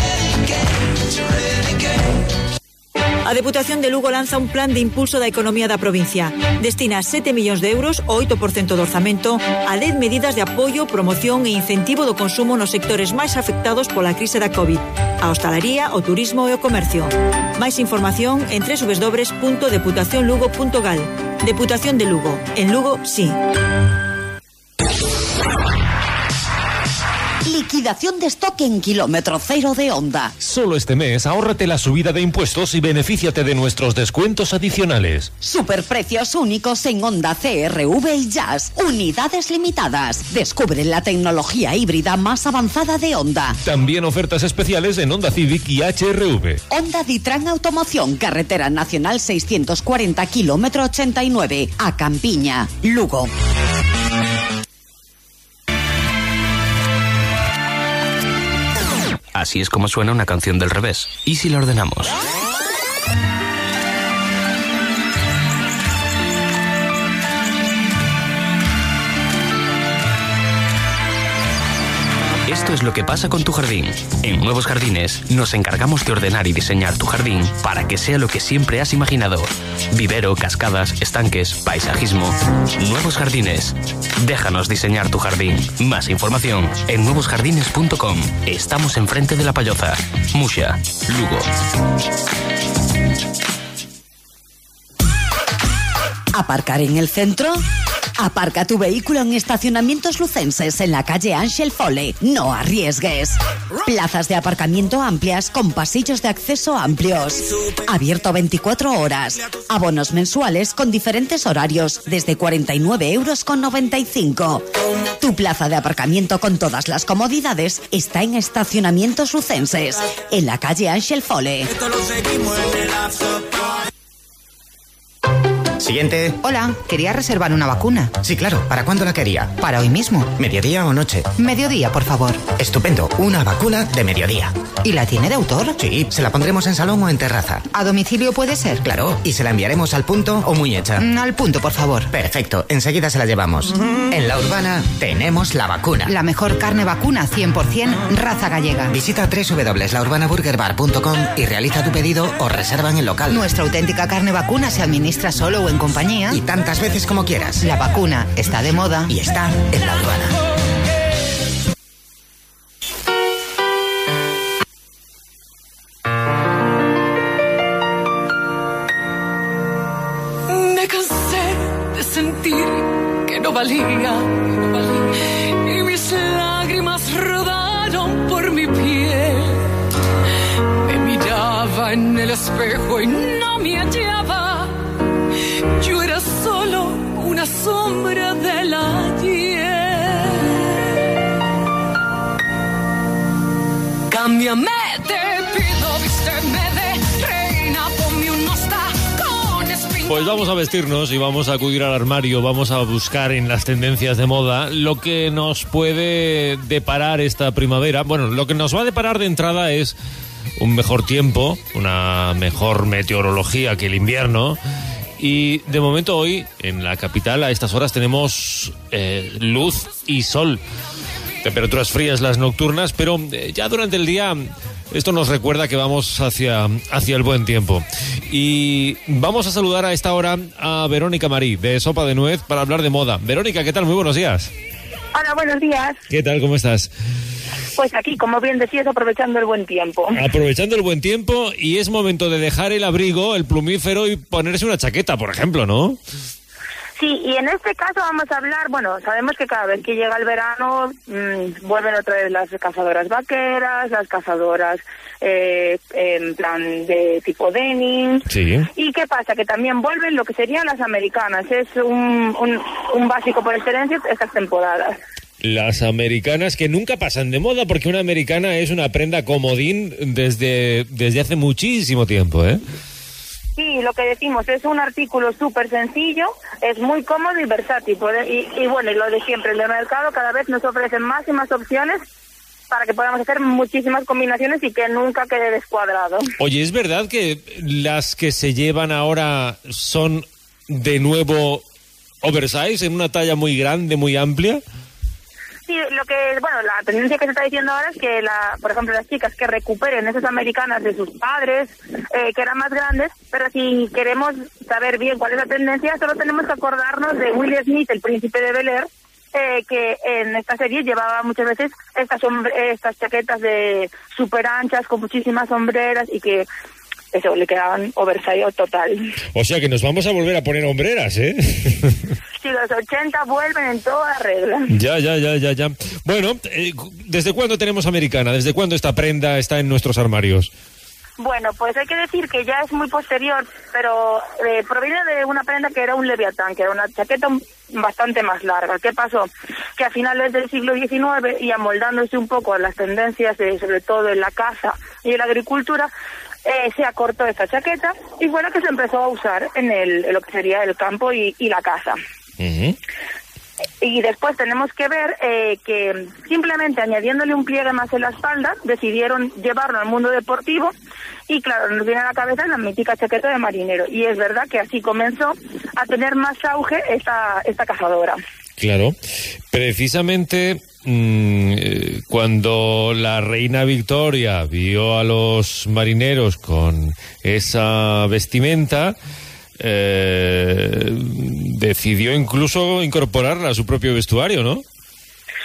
A Deputación de Lugo lanza un plan de impulso da economía da provincia. Destina 7 millóns de euros, o 8% do orzamento, a 10 medidas de apoio, promoción e incentivo do consumo nos sectores máis afectados pola crise da COVID, a hostalería, o turismo e o comercio. Máis información en www.deputacionlugo.gal. Deputación de Lugo. En Lugo, sí. Liquidación de stock en kilómetro cero de Honda. Solo este mes ahórrate la subida de impuestos y benefíciate de nuestros descuentos adicionales. Superprecios únicos en Honda CRV y Jazz. Unidades limitadas. Descubre la tecnología híbrida más avanzada de Honda. También ofertas especiales en Honda Civic y HRV. Honda Ditran Automoción, Carretera Nacional 640, kilómetro 89, a Campiña, Lugo. Así es como suena una canción del revés. ¿Y si la ordenamos? Esto es lo que pasa con tu jardín. En Nuevos Jardines nos encargamos de ordenar y diseñar tu jardín para que sea lo que siempre has imaginado. Vivero, cascadas, estanques, paisajismo. Nuevos Jardines. Déjanos diseñar tu jardín. Más información en nuevosjardines.com. Estamos enfrente de la Payoza. Musha, Lugo. ¿Aparcar en el centro? Aparca tu vehículo en estacionamientos lucenses en la calle Ángel Fole. No arriesgues. Plazas de aparcamiento amplias con pasillos de acceso amplios. Abierto 24 horas. Abonos mensuales con diferentes horarios desde 49 euros con 95. Tu plaza de aparcamiento con todas las comodidades está en estacionamientos lucenses en la calle Ángel Fole. Siguiente. Hola, quería reservar una vacuna. Sí, claro. ¿Para cuándo la quería? Para hoy mismo. ¿Mediodía o noche? Mediodía, por favor. Estupendo. Una vacuna de mediodía. ¿Y la tiene de autor? Sí, se la pondremos en salón o en terraza. ¿A domicilio puede ser? Claro. ¿Y se la enviaremos al punto o muy hecha? Mm, al punto, por favor. Perfecto. Enseguida se la llevamos. En la urbana tenemos la vacuna. La mejor carne vacuna 100% raza gallega. Visita www.laurbanaburgerbar.com y realiza tu pedido o reserva en el local. Nuestra auténtica carne vacuna se administra solo o en compañía. Y tantas veces como quieras. La vacuna está de moda. Y está en la urbana. Vamos a vestirnos y vamos a acudir al armario, vamos a buscar en las tendencias de moda lo que nos puede deparar esta primavera. Bueno, lo que nos va a deparar de entrada es un mejor tiempo, una mejor meteorología que el invierno. Y de momento hoy en la capital a estas horas tenemos eh, luz y sol. Temperaturas frías las nocturnas, pero eh, ya durante el día esto nos recuerda que vamos hacia, hacia el buen tiempo. Y vamos a saludar a esta hora a Verónica Marí, de Sopa de Nuez, para hablar de moda. Verónica, ¿qué tal? Muy buenos días. Hola, buenos días. ¿Qué tal? ¿Cómo estás? Pues aquí, como bien decías, aprovechando el buen tiempo. Aprovechando el buen tiempo y es momento de dejar el abrigo, el plumífero y ponerse una chaqueta, por ejemplo, ¿no? Sí, y en este caso vamos a hablar, bueno, sabemos que cada vez que llega el verano mmm, vuelven otra vez las cazadoras vaqueras, las cazadoras eh, en plan de tipo denim. Sí. ¿Y qué pasa? Que también vuelven lo que serían las americanas. Es un, un, un básico por excelencia estas temporadas. Las americanas que nunca pasan de moda porque una americana es una prenda comodín desde, desde hace muchísimo tiempo, ¿eh? Sí, lo que decimos es un artículo súper sencillo, es muy cómodo y versátil. Y, y bueno, y lo de siempre, el de mercado cada vez nos ofrecen más y más opciones para que podamos hacer muchísimas combinaciones y que nunca quede descuadrado. Oye, ¿es verdad que las que se llevan ahora son de nuevo oversize, en una talla muy grande, muy amplia? Lo que, bueno, la tendencia que se está diciendo ahora es que, la, por ejemplo, las chicas que recuperen esas americanas de sus padres, eh, que eran más grandes, pero si queremos saber bien cuál es la tendencia, solo tenemos que acordarnos de Will Smith, el príncipe de Bel Air, eh, que en esta serie llevaba muchas veces estas, estas chaquetas de super anchas con muchísimas sombreras y que eso, le quedaban oversize total. O sea que nos vamos a volver a poner hombreras, ¿eh? *laughs* Sí, los 80 vuelven en toda regla. Ya, ya, ya, ya, ya. Bueno, eh, ¿desde cuándo tenemos americana? ¿Desde cuándo esta prenda está en nuestros armarios? Bueno, pues hay que decir que ya es muy posterior, pero eh, proviene de una prenda que era un leviatán, que era una chaqueta bastante más larga. ¿Qué pasó? Que a finales del siglo XIX y amoldándose un poco a las tendencias, de, sobre todo en la caza y en la agricultura, eh, se acortó esta chaqueta y fue la que se empezó a usar en, el, en lo que sería el campo y, y la caza. Y después tenemos que ver eh, que simplemente añadiéndole un pliegue más en la espalda, decidieron llevarlo al mundo deportivo y claro, nos viene a la cabeza la mítica chaqueta de marinero. Y es verdad que así comenzó a tener más auge esta, esta cazadora. Claro, precisamente mmm, cuando la reina Victoria vio a los marineros con esa vestimenta, eh, decidió incluso incorporarla a su propio vestuario, ¿no?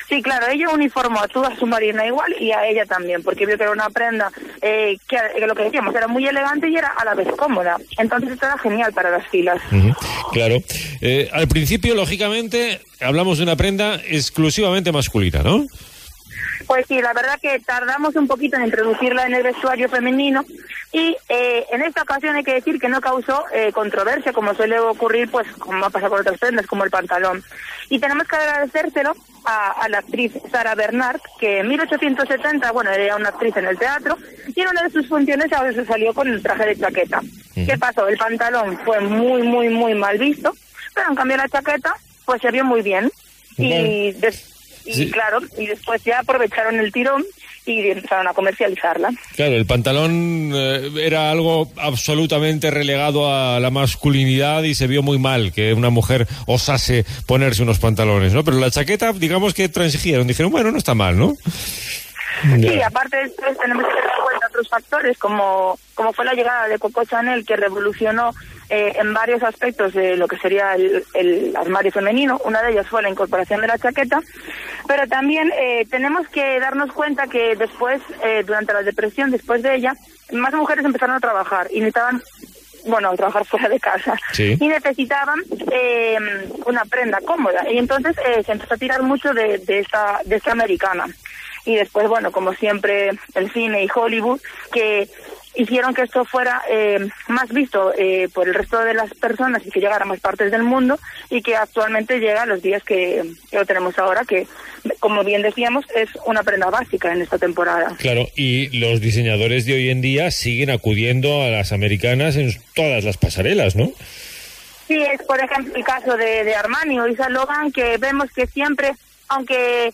Sí, claro, ella uniformó a toda su marina igual y a ella también, porque vio que era una prenda eh, que, que, lo que decíamos era muy elegante y era a la vez cómoda. Entonces esto era genial para las filas. Uh -huh, claro. Eh, al principio, lógicamente, hablamos de una prenda exclusivamente masculina, ¿no? Pues sí, la verdad que tardamos un poquito en introducirla en el vestuario femenino y eh, en esta ocasión hay que decir que no causó eh, controversia como suele ocurrir pues como ha pasado con otras prendas como el pantalón. Y tenemos que agradecérselo a, a la actriz Sara Bernard que en 1870, bueno, era una actriz en el teatro y en una de sus funciones ahora se salió con el traje de chaqueta. ¿Qué pasó? El pantalón fue muy, muy, muy mal visto, pero en cambio la chaqueta, pues se vio muy bien. Y, y Sí. claro, y después ya aprovecharon el tirón y empezaron a comercializarla. Claro, el pantalón eh, era algo absolutamente relegado a la masculinidad y se vio muy mal que una mujer osase ponerse unos pantalones, ¿no? Pero la chaqueta, digamos que transigieron, dijeron, bueno, no está mal, ¿no? Sí, aparte después tenemos que tener en cuenta otros factores, como, como fue la llegada de Coco Chanel, que revolucionó eh, en varios aspectos de lo que sería el, el armario femenino. Una de ellas fue la incorporación de la chaqueta, pero también eh, tenemos que darnos cuenta que después, eh, durante la depresión, después de ella, más mujeres empezaron a trabajar y necesitaban bueno, a trabajar *laughs* fuera de casa. Sí. Y necesitaban eh, una prenda cómoda. Y entonces eh, se empezó a tirar mucho de, de, esta, de esta americana. Y después, bueno, como siempre, el cine y Hollywood, que hicieron que esto fuera eh, más visto eh, por el resto de las personas y que llegara a más partes del mundo y que actualmente llega a los días que, que lo tenemos ahora, que, como bien decíamos, es una prenda básica en esta temporada. Claro, y los diseñadores de hoy en día siguen acudiendo a las americanas en todas las pasarelas, ¿no? Sí, es por ejemplo el caso de, de Armani o Isa Logan, que vemos que siempre, aunque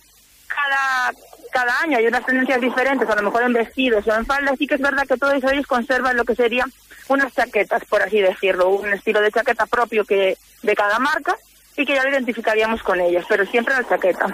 cada, cada año hay unas tendencias diferentes, a lo mejor en vestidos o en faldas, sí que es verdad que todos ellos conservan lo que serían unas chaquetas, por así decirlo, un estilo de chaqueta propio que de cada marca y que ya lo identificaríamos con ellas, pero siempre la chaqueta.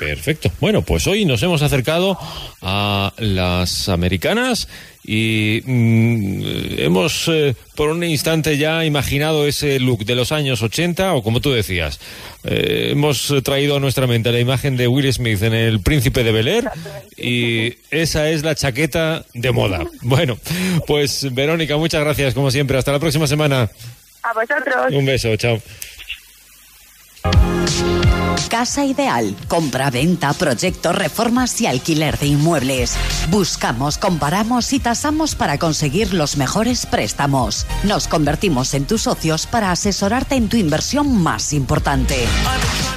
Perfecto. Bueno, pues hoy nos hemos acercado a las americanas y mm, hemos eh, por un instante ya imaginado ese look de los años 80 o como tú decías, eh, hemos traído a nuestra mente la imagen de Will Smith en El Príncipe de Bel Air y esa es la chaqueta de moda. Bueno, pues Verónica, muchas gracias como siempre. Hasta la próxima semana. A vosotros. Un beso, chao. Casa Ideal. Compra, venta, proyectos, reformas y alquiler de inmuebles. Buscamos, comparamos y tasamos para conseguir los mejores préstamos. Nos convertimos en tus socios para asesorarte en tu inversión más importante.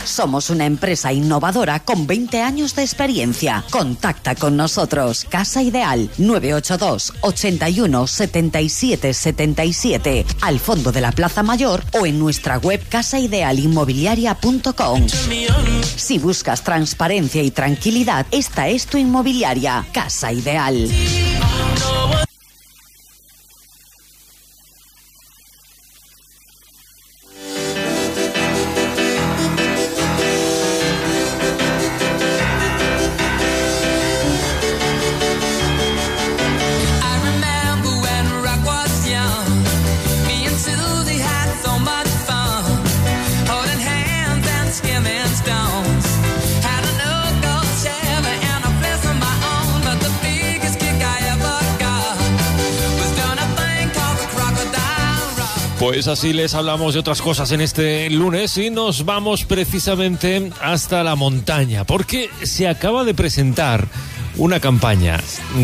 Somos una empresa innovadora con 20 años de experiencia. Contacta con nosotros. Casa Ideal 982 81 77 77 al fondo de la Plaza Mayor o en nuestra web Si buscas transparencia y tranquilidad, esta es tu inmobiliaria. Casa Ideal. Pues así les hablamos de otras cosas en este lunes y nos vamos precisamente hasta la montaña, porque se acaba de presentar una campaña,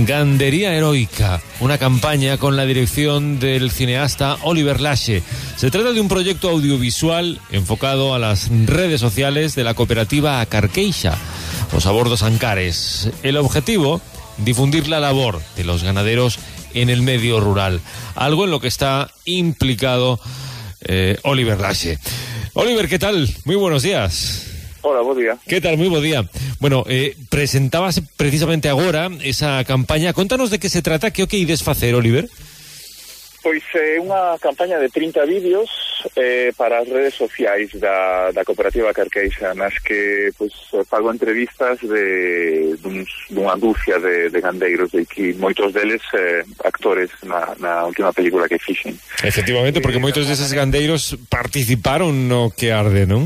Gandería Heroica, una campaña con la dirección del cineasta Oliver Lashe. Se trata de un proyecto audiovisual enfocado a las redes sociales de la cooperativa Acarqueixa, los abordos Ancares. El objetivo, difundir la labor de los ganaderos en el medio rural, algo en lo que está implicado eh, Oliver Lashe. Oliver, ¿qué tal? Muy buenos días. Hola, buen día. ¿Qué tal? Muy buen día. Bueno, eh, presentabas precisamente agora esa campaña. Contanos de qué se trata, que o que ides facer, Oliver? Pois eh, é unha campaña de 30 vídeos eh, para as redes sociais da, da cooperativa Carqueixa nas que pois, eh, fago entrevistas de, duns, dunha dúcia de, de gandeiros de que moitos deles eh, actores na, na última película que fixen. Efectivamente, porque moitos deses gandeiros participaron no que arde, non?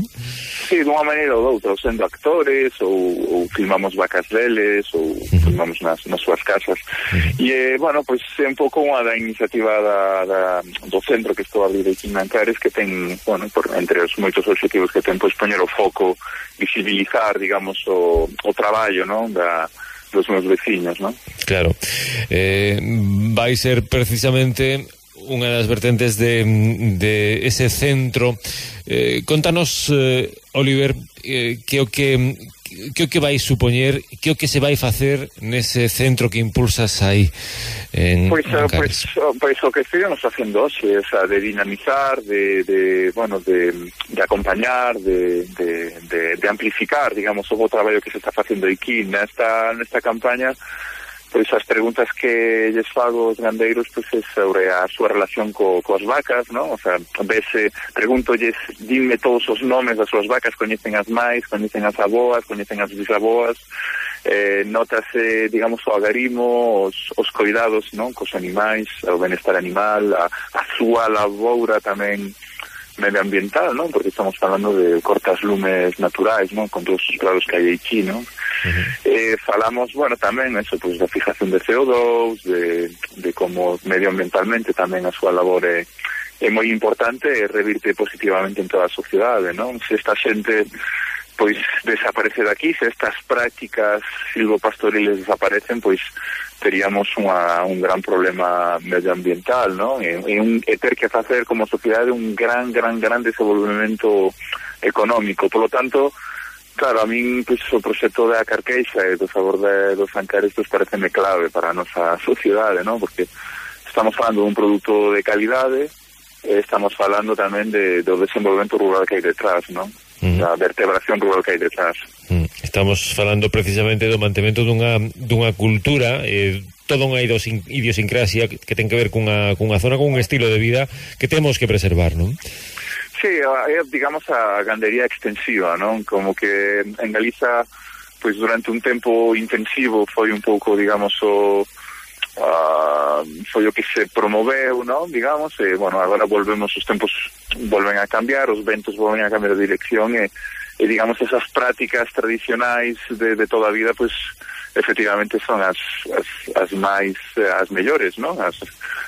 Sí, dunha maneira ou doutra, ou sendo actores ou, ou filmamos vacas deles ou filmamos nas, nas súas casas. E, eh, bueno, pois é un pouco unha da iniciativa da da, um, do centro que estou ali de Quinancares que ten, bueno, por, entre os moitos objetivos que ten, pois poñer o foco visibilizar, digamos, o, o traballo, non? Da, dos meus veciños, non? Claro. Eh, vai ser precisamente unha das vertentes de, de ese centro. Eh, contanos, eh, Oliver, eh, que o que que o que vai supoñer, que o que se vai facer nese centro que impulsas aí en Pois, en pois, pois o que estivemos facendo hoxe, sea, eh, de dinamizar, de, de bueno, de, de acompañar, de, de, de, de amplificar, digamos, o bo traballo que se está facendo aquí nesta, nesta campaña. Pois as preguntas que lles fago aos gandeiros pois é sobre ah, a súa relación co, coas vacas, non? O sea, vese, eh, pregúntolles, dime todos os nomes das súas vacas, coñecen as máis, coñecen as aboas, coñecen as bisaboas, eh, notase, eh, digamos, o agarimo, os, os cuidados, non? Cos animais, o benestar animal, a, a súa laboura tamén medioambiental, non? Porque estamos falando de cortas lumes naturais, non? Con todos os claros que hai aquí, non? Uh -huh. eh, falamos, bueno, tamén eso, pois, pues, da fijación de CO2, de, de como medioambientalmente tamén a súa labor é, é moi importante e revirte positivamente en toda a sociedade, non? Se esta xente pois desaparecer aquí, se estas prácticas silvopastoriles desaparecen, pois teríamos unha, un gran problema medioambiental, non? E, e, un, e ter que facer como sociedade un gran, gran, gran desenvolvemento económico. Por lo tanto, claro, a min pois, o proxecto da Carqueixa e do favor de, dos Ancares pois, pareceme clave para a nosa sociedade, non? Porque estamos falando dun produto de calidade, eh, estamos falando tamén de, do desenvolvemento rural que hai detrás, non? Mm. da vertebración rural que hai detrás. Mm. Estamos falando precisamente do mantemento dunha, dunha cultura eh, toda unha idiosincrasia que ten que ver cunha, cunha zona cun estilo de vida que temos que preservar, non? Sí, é, digamos, a gandería extensiva, non? Como que en Galiza, pois durante un tempo intensivo foi un pouco, digamos, o Ah, uh, foi o que se promoveu, non? Digamos, e, bueno, agora volvemos, os tempos volven a cambiar, os ventos volven a cambiar de dirección eh, e, e digamos, esas prácticas tradicionais de, de toda a vida, pois, pues, efectivamente son as, as, as máis as mellores, non? As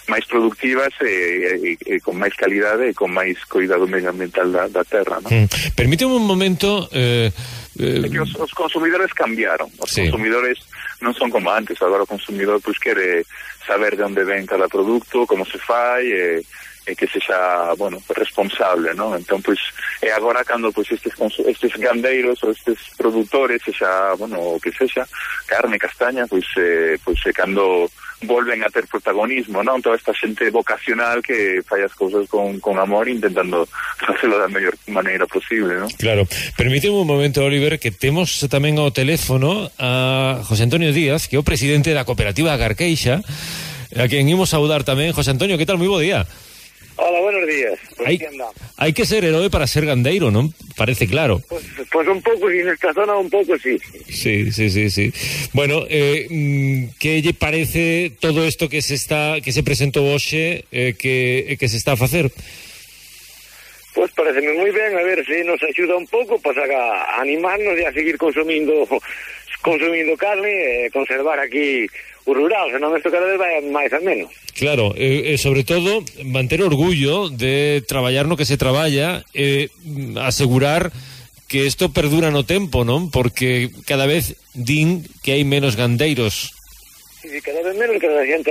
máis productivas e, e, e con máis calidade e eh, con máis cuidado medioambiental da, da terra, non? Mm. Permíteme un momento... Eh, eh... Que os, os consumidores cambiaron, os sí. consumidores non son como antes, agora o consumidor pois quere saber de onde ven cada produto, como se fai e, e que sexa, bueno, responsable, non? Entón, pois, é eh, agora cando pois estes estes gandeiros ou estes produtores, sexa, bueno, o que sexa, carne, castaña, pois eh, pois é cando volven a ter protagonismo, non? Toda esta xente vocacional que fai as cousas con, con amor intentando *laughs* facelo da mellor maneira posible, non? Claro. Permíteme un momento, Oliver, que temos tamén ao teléfono a José Antonio Díaz, que é o presidente da cooperativa Garqueixa, a quen imos saudar tamén. José Antonio, que tal? Moi bo día. Hola, buenos días. Aquí andamos. hai que ser heroe para ser gandeiro, non? Parece claro. Pues, pues un poco, y en esta zona un poco sí. Sí, sí, sí, sí. Bueno, eh, mm, lle parece todo isto que se está que se presentou hoxe eh, que, que se está a facer? Pues pareceme muy bien, a ver si nos ayuda un poco pues a animarnos y a seguir consumindo consumindo carne e conservar aquí o rural, senón isto cada vez vai máis a menos. Claro, e, eh, sobre todo manter orgullo de traballar no que se traballa, e mm, asegurar que isto perdura no tempo, non? Porque cada vez din que hai menos gandeiros. Sí, cada vez menos, cada xente,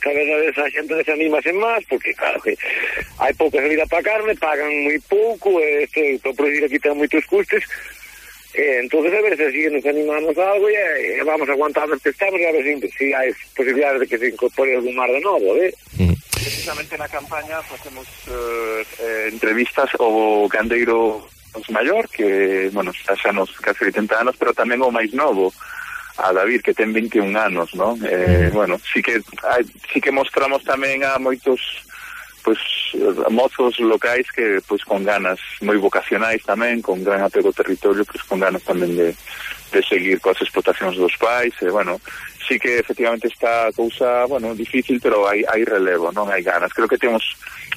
cada vez a xente desanimase máis, porque claro que hai pouca salida para carne, pagan moi pouco, e isto, para producir aquí ten moitos custes, Eh, entonces a ver se así nos animamos a algo e eh, vamos aguantando que estamos a ver si, si hai posibilidades de que se incorpore algún mar de novo, eh? Mm. Precisamente na campaña facemos eh, eh, entrevistas ao gandeiro maior que, bueno, está xa nos case 80 anos, pero tamén o máis novo a David que ten 21 anos, non? Eh, mm. bueno, sí que hai, sí que mostramos tamén a moitos pois mozos locais que pois con ganas moi vocacionais tamén, con gran apego ao territorio, pois con ganas tamén de, de seguir coas explotacións dos pais, e bueno, sí que efectivamente está cousa, bueno, difícil, pero hai, hai relevo, non hai ganas. Creo que temos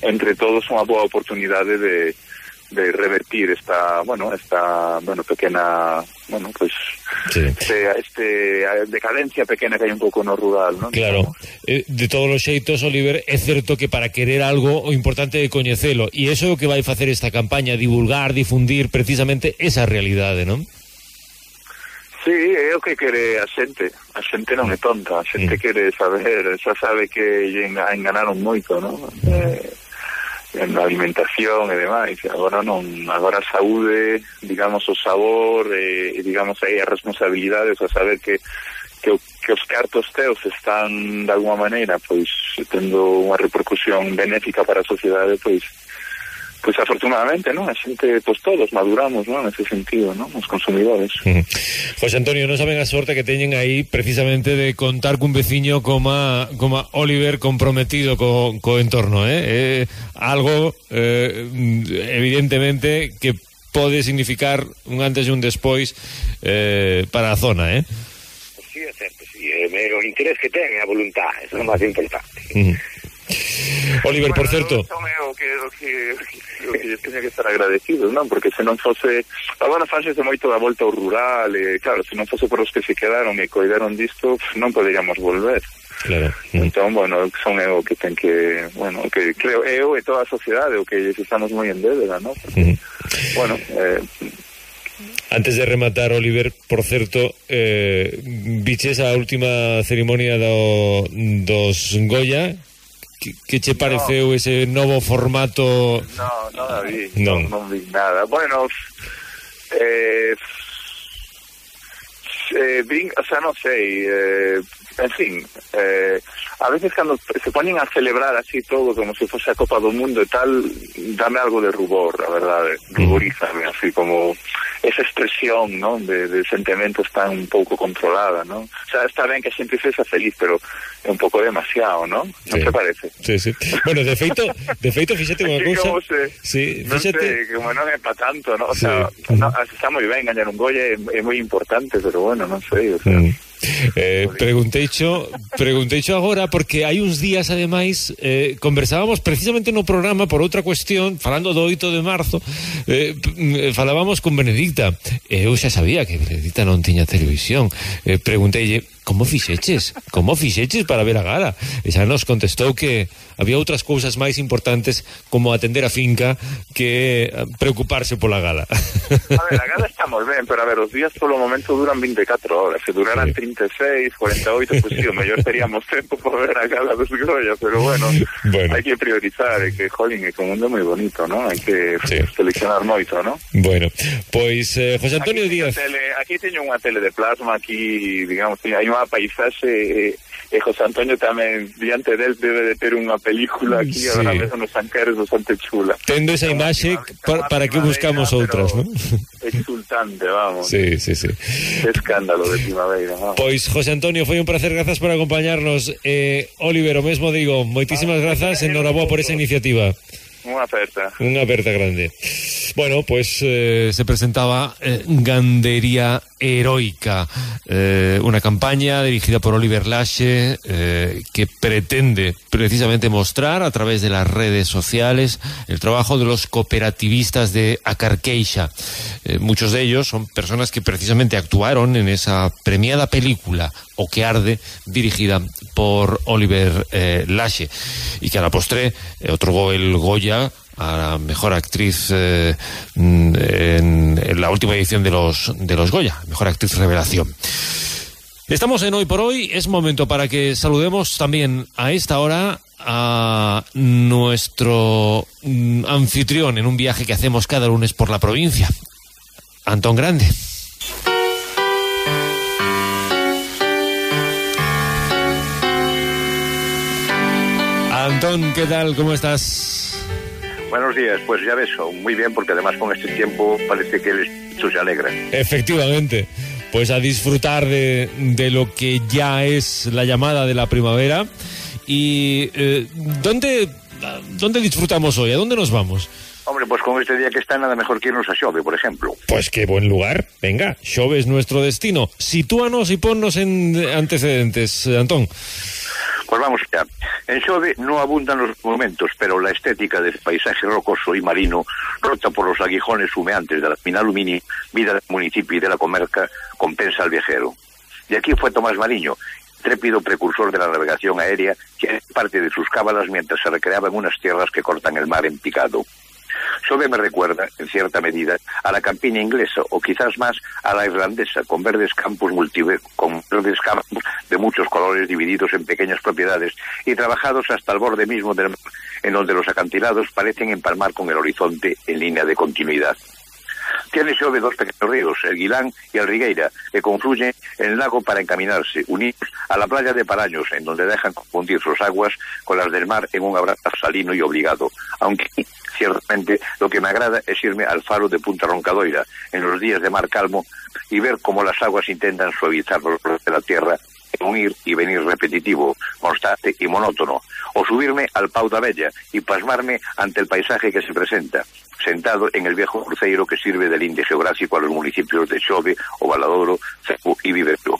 entre todos unha boa oportunidade de, de revertir esta, bueno, esta, bueno, pequena, bueno, pues sí. este, este decadencia pequena que hai un pouco no rural, non? Claro. Eh, de todos os xeitos, Oliver, é certo que para querer algo o importante é coñecelo e eso é o que vai facer esta campaña, divulgar, difundir precisamente esa realidade, non? Sí, é o que quere a xente. A xente non é tonta, a xente mm. quere saber, xa sabe que lle enganaron moito, non? Mm. Eh, na alimentación e demais agora non, agora a saúde digamos o sabor eh, e, digamos aí as responsabilidades a saber que que, que os cartos teus están de alguma maneira pois tendo unha repercusión benéfica para a sociedade pois pois afortunadamente, non? A xente, pois todos maduramos, non? Nese sentido, non? Os consumidores. José Antonio, non saben a sorte que teñen aí precisamente de contar cun veciño como como Oliver comprometido co, co entorno, eh? eh algo eh, evidentemente que pode significar un antes e un despois eh, para a zona, eh? Sí, é certo, sí. É o interés que ten, e a voluntad, eso é o máis importante. Oliver, bueno, por certo o que, o que, o que teña que estar agradecido non? porque se non fose agora fácese moito da volta ao rural e eh, claro, se non fose por os que se quedaron e coidaron disto, non poderíamos volver Claro. Entón, bueno, son eu que ten que, bueno, que creo eu e toda a sociedade o que estamos moi en débeda, ¿no? Porque. Bueno, eh, Antes de rematar, Oliver, por certo, eh, biches a última cerimonia do, dos Goya Que, que che pareceu no. ese novo formato? No, non a vi, non. non vi nada. Bueno, eh, eh, vin, o sea, non sei, eh, en fin, eh, a veces cando se ponen a celebrar así todo como se fose a Copa do Mundo e tal, dame algo de rubor, a verdade, ruborízame, así como esa expresión, ¿no? De, de sentimentos tan un pouco controlada, ¿no? O sea, está ben que a xente sexa feliz, pero é un pouco demasiado, ¿no? Non Sí. te parece? Sí, sí. Bueno, de feito, de feito fíxate unha Así cousa. como se- Sí, non fíxate. sei, como non é para tanto, ¿no? O Sí. sea, no, está moi ben gañar un Goya, é, é moi importante, pero bueno, non sei, o sea, Mm. Eh, pregunteicho, pregunteicho agora porque hai uns días ademais eh, conversábamos precisamente no programa por outra cuestión, falando do 8 de marzo eh, falábamos con Benedicta. E eu xa sabía que Benedicta non tiña televisión. Eh, pregunteille como fixeches? Como fixeches para ver a gala? E xa nos contestou que había outras cousas máis importantes como atender a finca que eh, preocuparse pola gala. A ver, a gala está moi ben, pero a ver, os días polo momento duran 24 horas. Se duraran 36, 48, pues sí, o mellor teríamos *laughs* tempo para ver a gala dos Goya, pero bueno, Bueno. hai que priorizar, é que, jolín, é que o mundo é moi bonito, ¿no? Hai que seleccionar moito, ¿no? bueno, pois eh, José Antonio Aquí, Díaz. tele, aquí teño unha tele de plasma, aquí, digamos, hai unha paisaxe e, e José Antonio tamén, diante del, debe de ter unha película aquí, Sí. agora mesmo nos Ancares bastante chula. Tendo esa imaxe, pa- para que buscamos outras, non? *laughs* Exultante, vamos. Sí, sí, sí. Escándalo de primavera, vamos. Pois José Antonio, foi un placer, grazas por acompañarnos. Eh, Oliver, o mesmo digo, moitísimas grazas, enhoraboa por esa iniciativa. Unha aperta. Unha aperta grande. Bueno, pues eh, se presentaba eh, Gandería Heroica, eh, una campaña dirigida por Oliver Lache eh, que pretende precisamente mostrar a través de las redes sociales el trabajo de los cooperativistas de Acarqueixa. Muchos de ellos son personas que precisamente actuaron en esa premiada película O que arde, dirigida por Oliver Lache, y que a la postre otorgó el Goya a la mejor actriz eh, mm, en, en la última edición de los, de los Goya, mejor actriz revelación. Estamos en Hoy por Hoy, es momento para que saludemos también a esta hora a nuestro mm, anfitrión en un viaje que hacemos cada lunes por la provincia, Antón Grande. Antón, ¿qué tal? ¿Cómo estás? Buenos días, pues ya ves, muy bien, porque además con este tiempo parece que el espíritu se alegra. Efectivamente, pues a disfrutar de, de lo que ya es la llamada de la primavera. ¿Y eh, ¿dónde, dónde disfrutamos hoy? ¿A dónde nos vamos? Hombre, pues con este día que está, nada mejor que irnos a Xove, por ejemplo. Pues qué buen lugar. Venga, Xove es nuestro destino. Sitúanos y ponnos en antecedentes, Antón. Pues vamos ya. En Xove no abundan los monumentos, pero la estética del paisaje rocoso y marino, rota por los aguijones humeantes de la Pinalumini, vida del municipio y de la comarca, compensa al viajero. Y aquí fue Tomás Mariño, trépido precursor de la navegación aérea, que es parte de sus cábalas mientras se recreaba en unas tierras que cortan el mar en picado. Xove me recuerda, en cierta medida, a la campiña inglesa o quizás más a la irlandesa, con verdes campos con verdes campos de muchos colores divididos en pequeñas propiedades y trabajados hasta el borde mismo del mar, en donde los acantilados parecen empalmar con el horizonte en línea de continuidad. Tiene Xove dos pequeños ríos, el Guilán y el Rigueira, que confluyen en el lago para encaminarse, unidos a la playa de Paraños, en donde dejan confundir sus aguas con las del mar en un abrazo salino y obligado. Aunque, ciertamente, lo que me agrada es irme al faro de Punta Roncadoira, en los días de mar calmo, y ver cómo las aguas intentan suavizar los de la tierra en un ir y venir repetitivo, constante y monótono, o subirme al Pau da Bella y pasmarme ante el paisaje que se presenta, sentado en el viejo cruceiro que sirve de linde geográfico a los municipios de Xove, Ovaladoro, Cebu y Viveiro.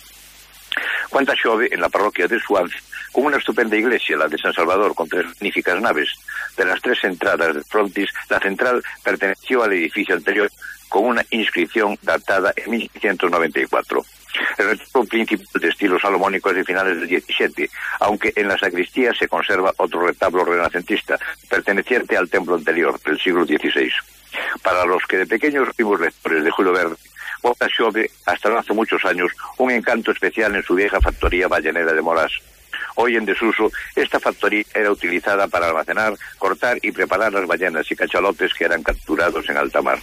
Cuenta Xove en la parroquia de Suancio, con una estupenda iglesia, la de San Salvador, con tres magníficas naves. De las tres entradas de frontis, la central perteneció al edificio anterior con una inscripción datada en 1694. El retablo principal de estilo salomónico es de finales del 17, aunque en la sacristía se conserva otro retablo renacentista, perteneciente al templo anterior, del siglo XVI. Para los que de pequeños fuimos lectores de Julio Verne, Bota Xove, hasta hace muchos años, un encanto especial en su vieja factoría ballenera de Morás. Hoy en desuso, esta factoría era utilizada para almacenar, cortar y preparar las ballenas y cachalotes que eran capturados en alta mar.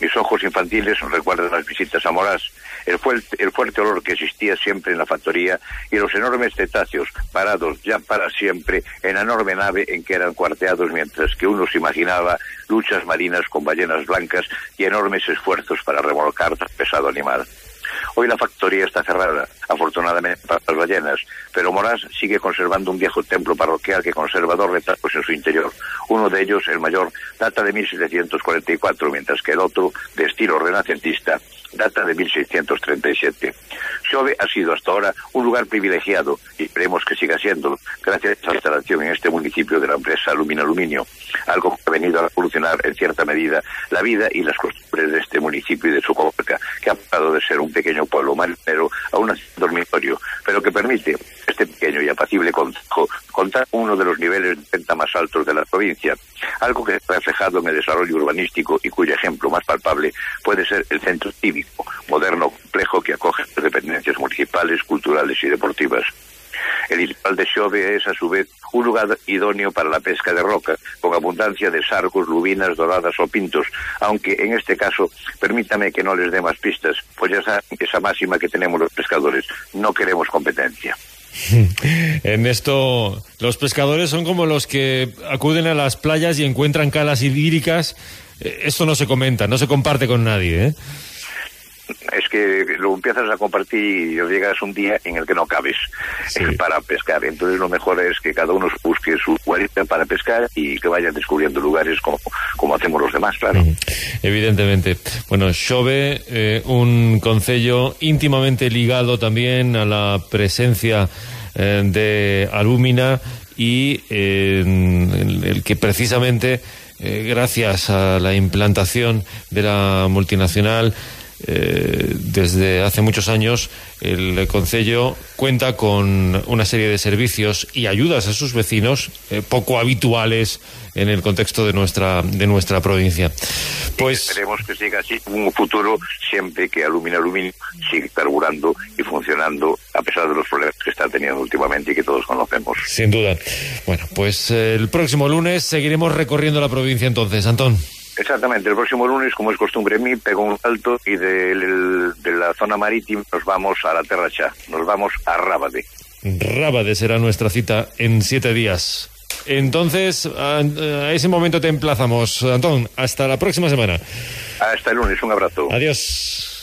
Mis ojos infantiles recuerdan las visitas a Morás, el fuerte, olor que existía siempre en la factoría y los enormes cetáceos parados ya para siempre en la enorme nave en que eran cuarteados mientras que uno se imaginaba luchas marinas con ballenas blancas y enormes esfuerzos para remolcar tan pesado animal. Hoy la factoría está cerrada, afortunadamente para las ballenas, pero Morás sigue conservando un viejo templo parroquial que conserva dos retablos en su interior. Uno de ellos, el mayor, data de 1744, mientras que el otro, de estilo renacentista, data de 1637. Xove ha sido hasta ahora un lugar privilegiado y esperemos que siga siendo gracias a esta instalación en este municipio de la empresa Lumina Aluminio, algo que ha venido a revolucionar en cierta medida la vida y las costumbres de este municipio y de su comarca, que ha pasado de ser un pequeño pueblo marinero a un dormitorio, pero que permite este pequeño y apacible concejo contar con uno de los niveles de renta más altos de la provincia, algo que está reflejado en el desarrollo urbanístico y cuyo ejemplo más palpable puede ser el centro cívico, moderno complejo que acoge dependencias municipales, culturales y deportivas. El litoral de Xove es, a su vez, un lugar idóneo para la pesca de roca, con abundancia de sargos, lubinas, doradas o pintos, aunque en este caso, permítame que no les dé más pistas, pues ya saben esa máxima que tenemos los pescadores, no queremos competencia. *laughs* En esto, los pescadores son como los que acuden a las playas y encuentran calas hídricas. Eh, Esto no se comenta, no se comparte con nadie, ¿eh? Es que lo empiezas a compartir y llegas un día en el que no cabes eh, para pescar. Entonces lo mejor es que cada uno busque su guarita para pescar y que vayan descubriendo lugares como, como hacemos los demás, claro. Evidentemente. Bueno, Xove, eh, un concello íntimamente ligado también a la presencia eh, de Alúmina y eh, el, el que precisamente, eh, gracias a la implantación de la multinacional, eh, desde hace muchos años el Concello cuenta con una serie de servicios y ayudas a sus vecinos eh, poco habituales en el contexto de nuestra de nuestra provincia. Pues Esperemos que siga así en un futuro siempre que Alumina Aluminio siga carburando y funcionando a pesar de los problemas que está teniendo últimamente y que todos conocemos. sin duda. Bueno, pues eh, el próximo lunes seguiremos recorriendo la provincia entonces, Antón. Exactamente, el próximo lunes, como es costumbre en mí, pego un salto y de, la zona marítima nos vamos a la Terra Cha, nos vamos a Rábade. Rábade será nuestra cita en siete días. Entonces, a, a ese momento te emplazamos. Antón, hasta la próxima semana. Hasta el lunes, un abrazo. Adiós.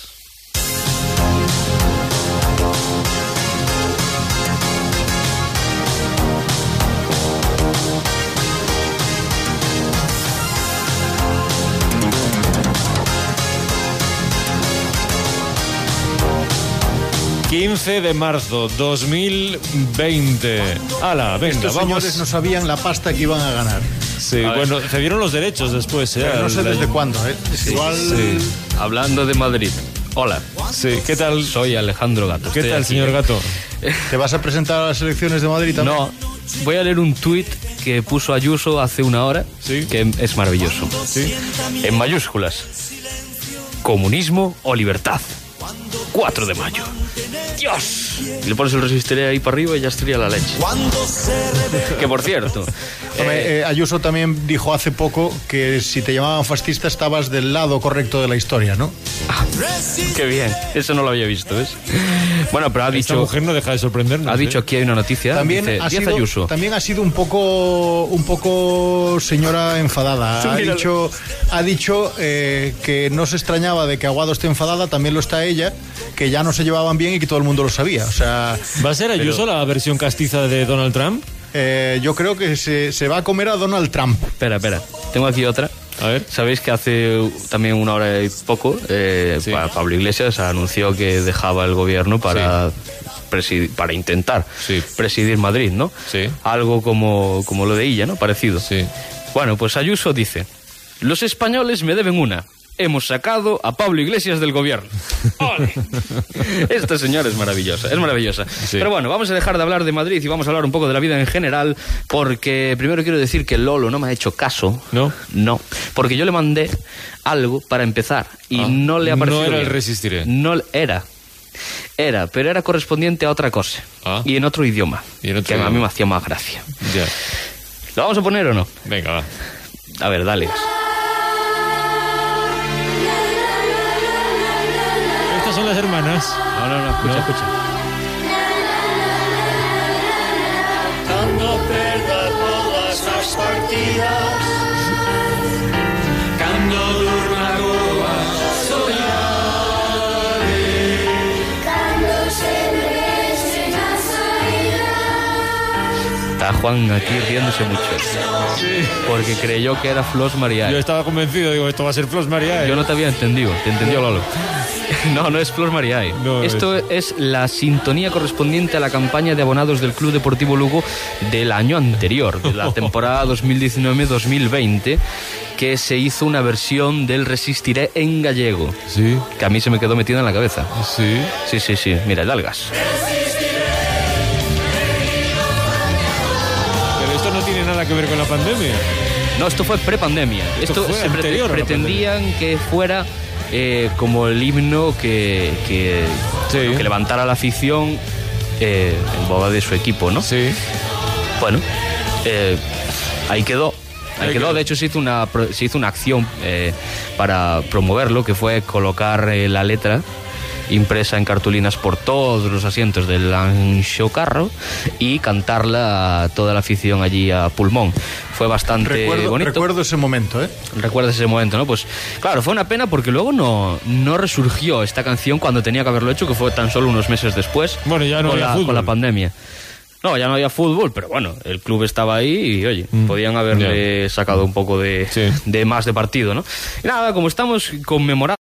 ...15 de marzo 2020. ¡Hala, venga, Estos vamos! señores no sabían la pasta que iban a ganar. Sí, A ver. bueno, cedieron los derechos después, ¿eh? Pero no sé Al- desde cuándo, ¿eh? Igual- Hablando de Madrid. Hola. Sí, ¿qué tal? Soy Alejandro Gato. ¿Qué Estoy tal, aquí. señor Gato? *laughs* ¿Te vas a presentar a las elecciones de Madrid también? No, voy a leer un tuit que puso Ayuso hace una hora, que es maravilloso. En mayúsculas. Comunismo o libertad. 4 de mayo. Dios. Y le pones el resistiré ahí para arriba y ya estaría la leche. Que por cierto, Hombre, eh, Ayuso también dijo hace poco que si te llamaban fascista estabas del lado correcto de la historia, ¿no? qué bien. Eso no lo había visto, ¿ves? Bueno, pero ha Esta dicho. mujer no deja de sorprendernos. Ha dicho ¿eh? aquí hay una noticia. También dice, ha, 10 sido, Ayuso. también ha sido un poco un poco señora enfadada. Ha míralo. dicho, ha dicho eh, que no se extrañaba de que Aguado esté enfadada, también lo está ella, que ya no se llevaban bien y que todo el mundo lo sabía. O sea, ¿Va a ser Ayuso la versión castiza de Donald Trump? eh, yo creo que se, se va a comer a Donald Trump. Espera, espera. Tengo aquí otra. A ver. Sabéis que hace también una hora y poco eh, Pa- Pablo Iglesias anunció que dejaba el gobierno para presi- para intentar presidir Madrid, ¿no? Sí. Algo como, como lo de ella, ¿no? Parecido. Sí. Bueno, pues Ayuso dice: Los españoles me deben una. Hemos sacado a Pablo Iglesias del gobierno. *laughs* ¡Ole! Esta señora es maravillosa, es maravillosa. Pero bueno, vamos a dejar de hablar de Madrid y vamos a hablar un poco de la vida en general, porque primero quiero decir que Lolo no me ha hecho caso. ¿No? No, porque yo le mandé algo para empezar y Ah, no le ha no parecido era el resistiré. No era. Era, pero era correspondiente a otra cosa. Y en otro idioma. Ah. Y en otro que a mí idioma. me hacía más gracia. Ya. ¿Lo vamos a poner o no? Venga, va. A ver, dale. Las hermanas. No, no, no, escucha, escucha. Cando perda todas as partidas Cando durma goa soñare Cando se a saída Está Juan aquí riéndose mucho. Porque creyó que era Flos María. Yo estaba convencido, digo, esto va a ser Flos María. Yo no te había entendido, te entendió Lolo. No, no es Flor Mariae. Esto es... la sintonía correspondiente a la campaña de abonados del Club Deportivo Lugo del año anterior, de la *laughs* temporada 2019-2020, que se hizo una versión del Resistiré en gallego. Sí. Que a mí se me quedó metida en la cabeza. Sí. Sí, sí, sí. Mira, el algas. Pero esto no tiene nada que ver con la pandemia. No, esto fue prepandemia. Esto Esto, fue se la pretendían que fuera eh, como el himno que, que, bueno, que levantara la afición eh, en boga de su equipo, ¿no? Sí. Bueno, eh, ahí quedó. Ahí quedó. De hecho, se hizo una, se hizo una acción para promoverlo, que fue colocar la letra impresa en cartulinas por todos los asientos del ancho carro y cantarla a toda la afición allí a pulmón. Fue bastante Recuerdo, bonito. recuerdo ese momento, ¿eh? ¿Recuerdas ese momento, no? Pues claro, fue una pena porque luego no, no resurgió esta canción cuando tenía que haberlo hecho, que fue tan solo unos meses después. Bueno, ya no con había la, fútbol. con la pandemia. No, ya no había fútbol, pero bueno, el club estaba ahí y oye, Mm. podían haberle sacado un poco de, de más de partido, ¿no? Y nada, como estamos conmemorando.